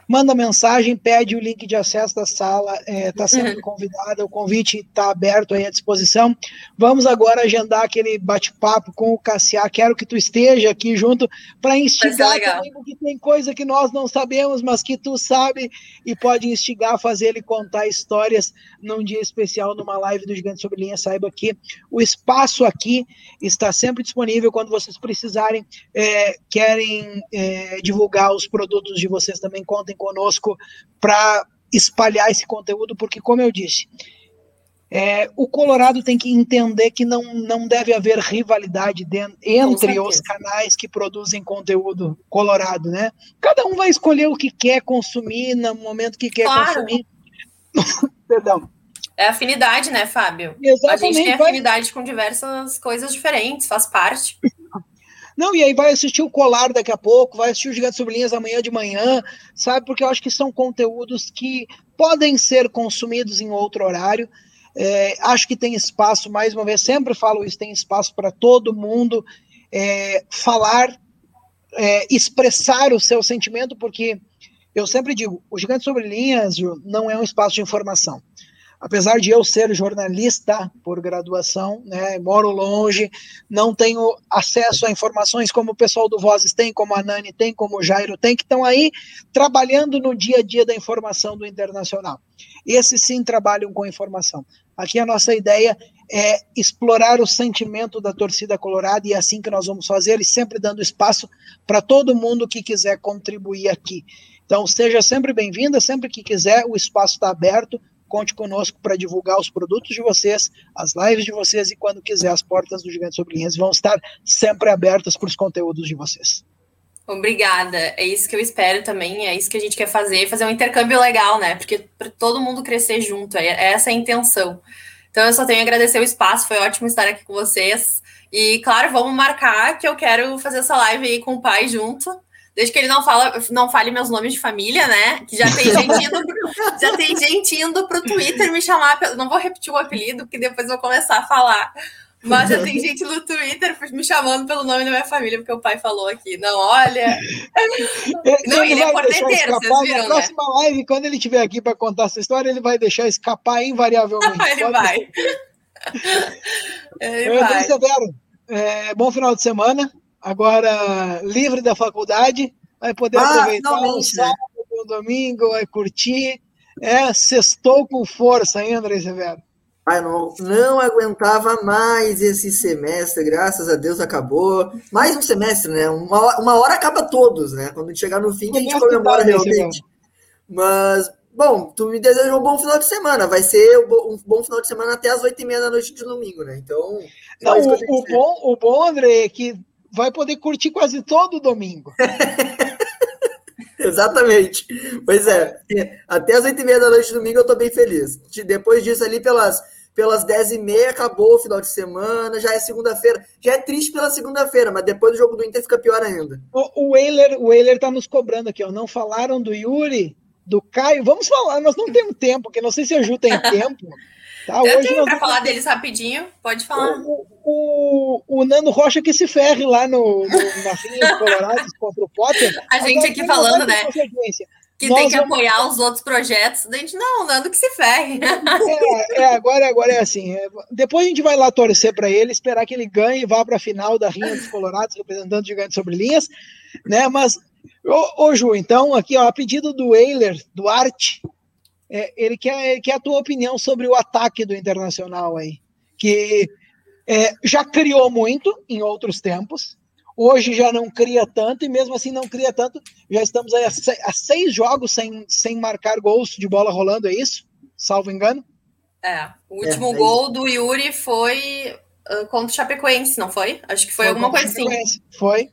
manda mensagem, pede o link de acesso da sala, está é, tá uhum. convidada, o convite está aberto aí à disposição. Vamos agora agendar aquele bate-papo com o Cassiá, quero que tu esteja aqui junto para instigar também, porque tem coisa que nós não sabemos, mas que tu sabe e pode instigar, fazer ele contar histórias num dia especial, numa live do Gigante Sobre Linha, saiba que o espaço aqui está sempre disponível quando vocês precisarem, é, querem é, divulgar os produtos de vocês também, contem conosco para espalhar esse conteúdo, porque, como eu disse, é, o Colorado tem que entender que não, não deve haver rivalidade dentro, entre os canais que produzem conteúdo colorado, né? Cada um vai escolher o que quer consumir no momento que quer claro. consumir. Perdão. É afinidade, né, Fábio? Exatamente. A gente tem afinidade vai... com diversas coisas diferentes, faz parte. Não, e aí vai assistir o Colar daqui a pouco, vai assistir o Gigante Sobre Linhas amanhã de manhã, sabe? Porque eu acho que são conteúdos que podem ser consumidos em outro horário. É, acho que tem espaço, mais uma vez, sempre falo isso, tem espaço para todo mundo é, falar, é, expressar o seu sentimento, porque eu sempre digo, o Gigante Sobre Linhas não é um espaço de informação apesar de eu ser jornalista por graduação, né, moro longe, não tenho acesso a informações como o pessoal do Vozes tem, como a Nani tem, como o Jairo tem, que estão aí trabalhando no dia a dia da informação do internacional. Esses sim trabalham com informação. Aqui a nossa ideia é explorar o sentimento da torcida colorada e é assim que nós vamos fazer, e sempre dando espaço para todo mundo que quiser contribuir aqui. Então, seja sempre bem-vinda, sempre que quiser, o espaço está aberto Conte conosco para divulgar os produtos de vocês, as lives de vocês e quando quiser, as portas do Gigante Sobre Linhas vão estar sempre abertas para os conteúdos de vocês. Obrigada. É isso que eu espero também, é isso que a gente quer fazer, fazer um intercâmbio legal, né? Porque para todo mundo crescer junto, é, é essa a intenção. Então eu só tenho a agradecer o espaço, foi ótimo estar aqui com vocês. E claro, vamos marcar que eu quero fazer essa live aí com o pai junto. Desde que ele não fala, não fale meus nomes de família, né? Que já tem gente indo, já tem gente indo pro Twitter me chamar. Não vou repetir o apelido, porque depois eu vou começar a falar. Mas já tem gente no Twitter me chamando pelo nome da minha família, porque o pai falou aqui. Não, olha. não, ele, ele é corneteiro, vocês viram, Na né? próxima live, quando ele estiver aqui para contar essa história, ele vai deixar escapar invariavelmente. ele vai. ele vai. Severo, é, bom final de semana agora livre da faculdade, vai poder ah, aproveitar o sábado, o domingo, vai curtir. É, sextou com força, hein, André Severo? Ai, não, não aguentava mais esse semestre, graças a Deus acabou. Mais um semestre, né? Uma, uma hora acaba todos, né? Quando chegar no fim, a gente comemora realmente. Mas, bom, tu me deseja um bom final de semana. Vai ser um bom final de semana até as oito e meia da noite de domingo, né? Então. Não, o, o bom, o bom, André, é que vai poder curtir quase todo domingo. Exatamente. Pois é. Até as oito e meia da noite de domingo eu tô bem feliz. Depois disso, ali pelas, pelas 10h30 acabou o final de semana, já é segunda-feira. Já é triste pela segunda-feira, mas depois do jogo do Inter fica pior ainda. O, o Euler, o Euler tá nos cobrando aqui, ó. Não falaram do Yuri, do Caio. Vamos falar, nós não temos tempo, porque não sei se a Ju tem tempo. Tá? Eu Hoje tenho para falar deles rapidinho, pode falar. O, o, o, Nando Rocha que se ferre lá no, no na Rinha Colorados contra o Potter. A gente aqui falando, né? que Nós tem que vamos... apoiar os outros projetos. A gente, não, Nando que se ferre. É, é, agora, agora é assim. É, depois a gente vai lá torcer para ele, esperar que ele ganhe e vá para a final da Rinha dos Colorados, representando o gigante sobre linhas, né? Mas, ô, ô Ju, então, aqui, ó, a pedido do Euler, do Arte, é, ele, quer, ele quer a tua opinião sobre o ataque do Internacional aí, que é, já criou muito em outros tempos, Hoje já não cria tanto, e mesmo assim não cria tanto. Já estamos aí a, seis jogos sem, sem marcar gols de bola rolando, é isso? Salvo engano? É. O último é, é gol do Yuri foi uh, contra o Chapecoense, não foi? Acho que foi, foi alguma coisa assim. Foi.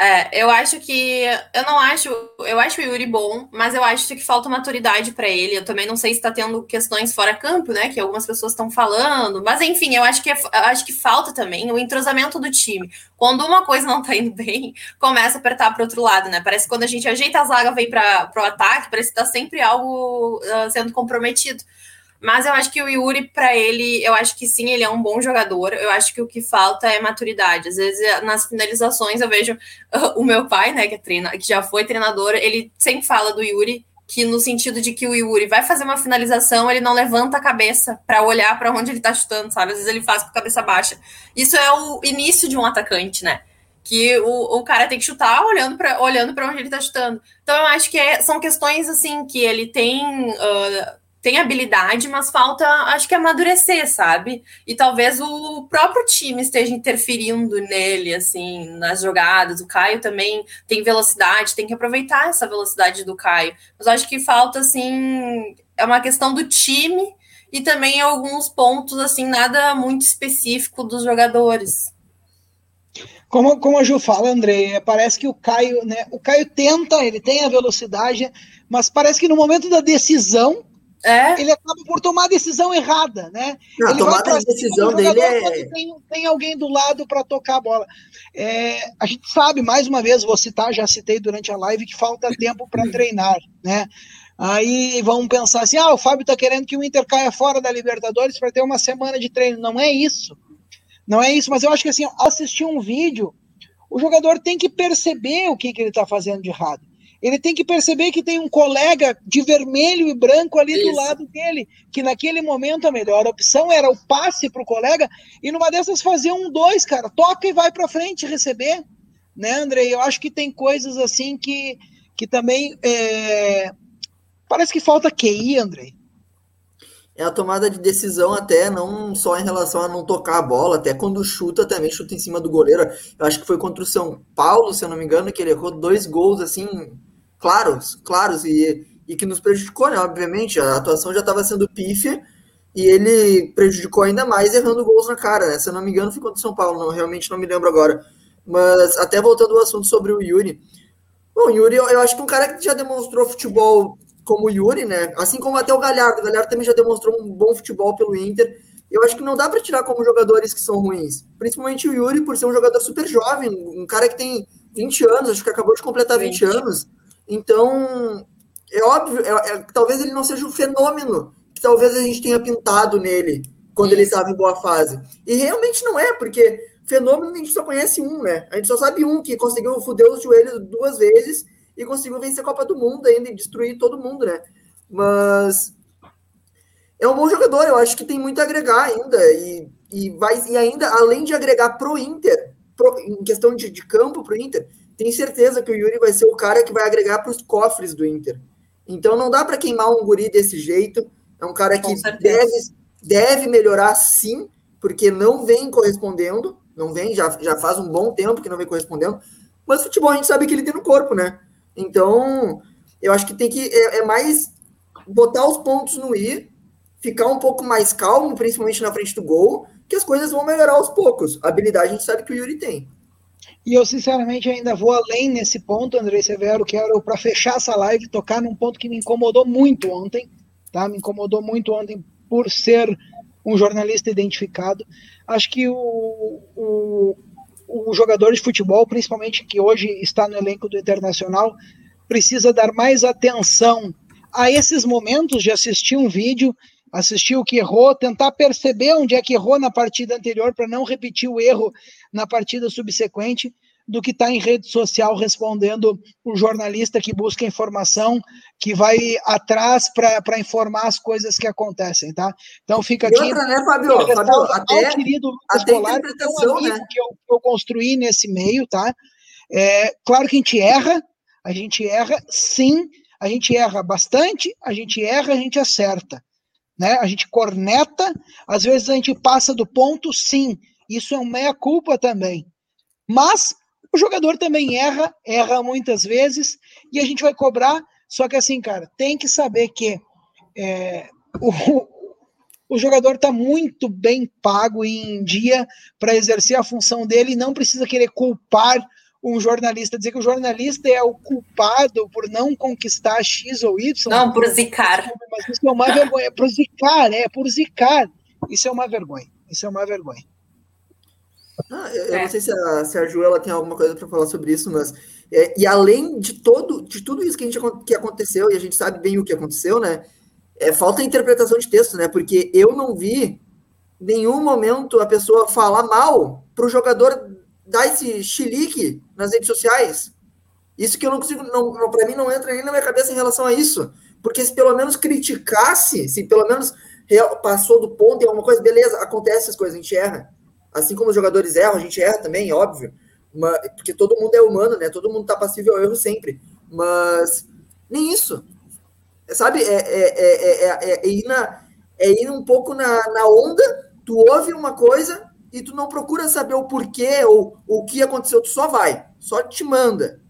É, eu acho que. Eu não acho. Eu acho o Yuri bom, mas eu acho que falta maturidade para ele. Eu também não sei se está tendo questões fora campo, né? Que algumas pessoas estão falando. Mas enfim, eu acho que, é, eu acho que falta também o entrosamento do time. Quando uma coisa não tá indo bem, começa a apertar para outro lado, né? Parece que quando a gente ajeita a zaga, vem para o ataque, parece que tá sempre algo uh, sendo comprometido. Mas eu acho que o Yuri, para ele, eu acho que sim, ele é um bom jogador. Eu acho que o que falta é maturidade. Às vezes, nas finalizações, eu vejo uh, o meu pai, né, que, é treina, que já foi treinador, ele sempre fala do Yuri, que no sentido de que o Yuri vai fazer uma finalização, ele não levanta a cabeça para olhar para onde ele tá chutando, sabe? Às vezes ele faz com a cabeça baixa. Isso é o início de um atacante, né? que o, o cara tem que chutar olhando para olhando onde ele tá chutando. Então eu acho que é, são questões assim que ele tem uh, tem habilidade, mas falta, acho que amadurecer, sabe? E talvez o próprio time esteja interferindo nele, assim, nas jogadas. O Caio também tem velocidade, tem que aproveitar essa velocidade do Caio. Mas acho que falta, assim, é uma questão do time e também alguns pontos, assim, nada muito específico dos jogadores. Como, como a Ju fala, André, parece que o Caio, né? O Caio tenta, ele tem a velocidade, mas parece que no momento da decisão é. ele acaba por tomar a decisão errada, né? Não, ele tomar a decisão dele é... Tem, tem, alguém do lado para tocar a bola. É, a gente sabe, mais uma vez, vou citar, já citei durante a live, que falta tempo para treinar, né? Aí vão pensar assim: ah, o Fábio está querendo que o Inter caia fora da Libertadores para ter uma semana de treino. Não é isso. Não é isso, mas eu acho que assim, assistir um vídeo, o jogador tem que perceber o que, que ele está fazendo de errado ele tem que perceber que tem um colega de vermelho e branco ali Isso. do lado dele, que naquele momento a melhor opção era o passe para o colega, e numa dessas fazer um dois, cara, toca e vai para frente receber, né, André? Eu acho que tem coisas assim que, que também é... parece que falta QI, André. É a tomada de decisão até, não só em relação a não tocar a bola, até quando chuta também, chuta em cima do goleiro. Eu acho que foi contra o São Paulo, se eu não me engano, que ele errou dois gols assim claros, claros, e, e que nos prejudicou, né? Obviamente, a atuação já estava sendo pífia e ele prejudicou ainda mais errando gols na cara, né? Se eu não me engano, foi contra o São Paulo, não, realmente não me lembro agora. Mas até voltando ao assunto sobre o Yuri. Bom, o Yuri, eu, eu acho que um cara que já demonstrou futebol como o Yuri, né? Assim como até o Galhardo. O Galhardo também já demonstrou um bom futebol pelo Inter. Eu acho que não dá para tirar como jogadores que são ruins. Principalmente o Yuri, por ser um jogador super jovem, um cara que tem 20 anos, acho que acabou de completar 20, 20 anos. Então, é óbvio, é, é, talvez ele não seja um fenômeno que talvez a gente tenha pintado nele quando ele estava em boa fase. E realmente não é, porque fenômeno a gente só conhece um, né? A gente só sabe um que conseguiu foder os joelhos duas vezes e conseguiu vencer a Copa do Mundo ainda e destruir todo mundo, né? Mas é um bom jogador, eu acho que tem muito a agregar ainda e, e vai e ainda além de agregar pro Inter, pro, em questão de, de campo pro Inter, tenho certeza que o Yuri vai ser o cara que vai agregar para os cofres do Inter. Então não dá para queimar um guri desse jeito. É um cara que deve, deve melhorar sim, porque não vem correspondendo. Não vem, já, já faz um bom tempo que não vem correspondendo. Mas futebol a gente sabe que ele tem no corpo, né? Então, eu acho que tem que. É, é mais botar os pontos no i, ficar um pouco mais calmo, principalmente na frente do gol, que as coisas vão melhorar aos poucos. A habilidade a gente sabe que o Yuri tem. E eu, sinceramente, ainda vou além nesse ponto, André Severo, quero, para fechar essa live, tocar num ponto que me incomodou muito ontem, tá? Me incomodou muito ontem por ser um jornalista identificado. Acho que o, o, o jogador de futebol, principalmente que hoje está no elenco do Internacional, precisa dar mais atenção a esses momentos de assistir um vídeo, assistir o que errou, tentar perceber onde é que errou na partida anterior para não repetir o erro na partida subsequente do que está em rede social respondendo o jornalista que busca informação, que vai atrás para informar as coisas que acontecem, tá? Então fica aqui. E outra, né, Fabio? Fabio até, querido Lucas até amigo né? que, eu, eu construí nesse meio, tá? É, claro que a gente erra, a gente erra, sim, a gente erra bastante, a gente erra, a gente acerta. Né? A gente corneta, às vezes a gente passa do ponto, sim. Isso é uma meia-culpa também. Mas o jogador também erra, erra muitas vezes, e a gente vai cobrar. Só que assim, cara, tem que saber que é, o, o jogador está muito bem pago e em dia para exercer a função dele e não precisa querer culpar um jornalista, dizer que o jornalista é o culpado por não conquistar X ou Y. Não, por zicar. Mas isso é uma vergonha. É por zicar, é por zicar. Isso é uma vergonha. Isso é uma vergonha. Ah, eu é. não sei se a, se a Joela tem alguma coisa para falar sobre isso, mas. É, e além de todo, de tudo isso que, a gente, que aconteceu, e a gente sabe bem o que aconteceu, né? É, falta interpretação de texto, né? Porque eu não vi nenhum momento a pessoa falar mal para o jogador dar esse chilique nas redes sociais. Isso que eu não consigo, não, não para mim não entra nem na minha cabeça em relação a isso. Porque se pelo menos criticasse, se pelo menos passou do ponto em alguma coisa, beleza, acontece essas coisas, a gente erra. Assim como os jogadores erram, a gente erra também, óbvio. Mas, porque todo mundo é humano, né? Todo mundo tá passível ao erro sempre. Mas nem isso. Sabe, é, é, é, é, ir, na, é ir um pouco na, na onda, tu ouve uma coisa e tu não procura saber o porquê ou, o que aconteceu, tu só vai, só te manda.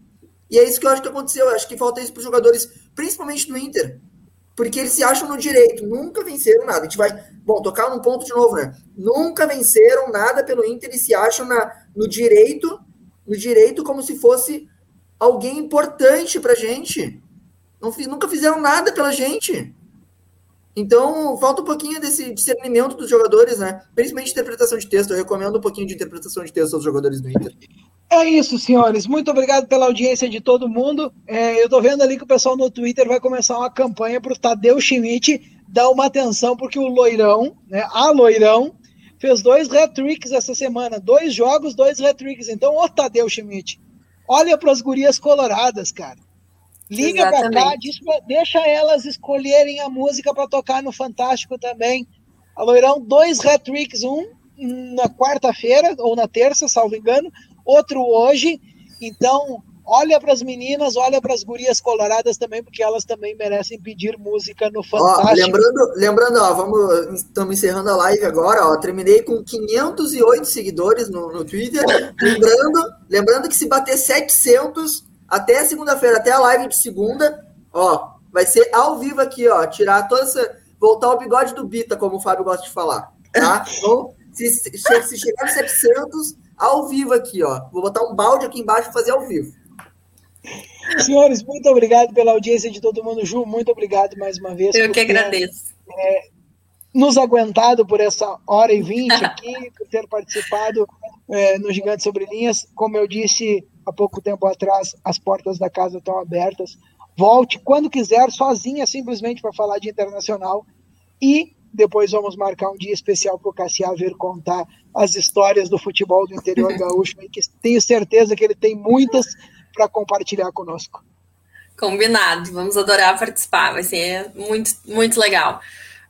E é isso que eu acho que aconteceu. Eu acho que falta isso para os jogadores, principalmente do Inter porque eles se acham no direito, nunca venceram nada. A gente vai, bom, tocar num ponto de novo, né? Nunca venceram nada pelo Inter e se acham na, no direito, no direito como se fosse alguém importante pra gente. Não, nunca fizeram nada pela gente. Então, falta um pouquinho desse discernimento dos jogadores, né? Principalmente interpretação de texto. Eu recomendo um pouquinho de interpretação de texto aos jogadores do Inter. É isso, senhores. Muito obrigado pela audiência de todo mundo. É, eu estou vendo ali que o pessoal no Twitter vai começar uma campanha para o Tadeu Schmidt dar uma atenção, porque o Loirão, né, a Loirão, fez dois hat-tricks essa semana. Dois jogos, dois hat-tricks. Então, ô Tadeu Schmidt, olha para as gurias coloradas, cara. Liga para cá, diz, deixa elas escolherem a música para tocar no Fantástico também. A Loirão, dois hat-tricks, um na quarta-feira, ou na terça, salvo engano, outro hoje. Então, olha para as meninas, olha para as gurias coloradas também, porque elas também merecem pedir música no Fantástico. Ó, lembrando, lembrando, ó, vamos, estamos encerrando a live agora, ó, terminei com 508 seguidores no, no Twitter. lembrando, lembrando que se bater 700 até segunda-feira, até a live de segunda, ó, vai ser ao vivo aqui, ó, tirar toda essa, voltar ao bigode do Bita, como o Fábio gosta de falar, tá? Então, se, se, se chegar nos 700 ao vivo aqui, ó. Vou botar um balde aqui embaixo e fazer ao vivo. Senhores, muito obrigado pela audiência de todo mundo. Ju, muito obrigado mais uma vez. Eu que agradeço. É, nos aguentado por essa hora e vinte aqui, por ter participado é, no Gigante Sobre Linhas. Como eu disse há pouco tempo atrás, as portas da casa estão abertas. Volte quando quiser, sozinha, simplesmente para falar de internacional. E depois vamos marcar um dia especial para o Cassiá vir contar as histórias do futebol do interior gaúcho, que tenho certeza que ele tem muitas para compartilhar conosco. Combinado, vamos adorar participar, vai ser muito, muito legal.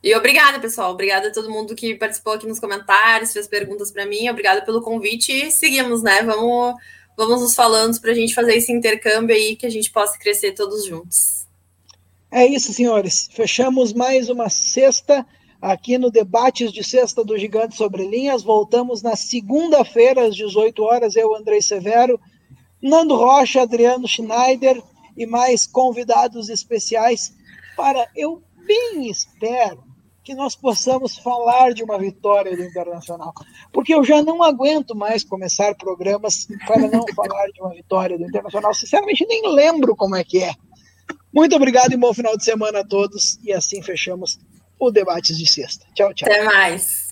E obrigada, pessoal. Obrigada a todo mundo que participou aqui nos comentários, fez perguntas para mim. Obrigada pelo convite e seguimos, né? Vamos, vamos nos falando para a gente fazer esse intercâmbio aí que a gente possa crescer todos juntos. É isso, senhores. Fechamos mais uma sexta aqui no Debates de Sexta do Gigante Sobre Linhas. Voltamos na segunda-feira, às 18 horas. Eu, Andrei Severo, Nando Rocha, Adriano Schneider e mais convidados especiais para, eu bem espero, que nós possamos falar de uma vitória do Internacional. Porque eu já não aguento mais começar programas para não falar de uma vitória do Internacional. Sinceramente, nem lembro como é que é. Muito obrigado e bom final de semana a todos. E assim fechamos o Debates de Sexta. Tchau, tchau. Até mais.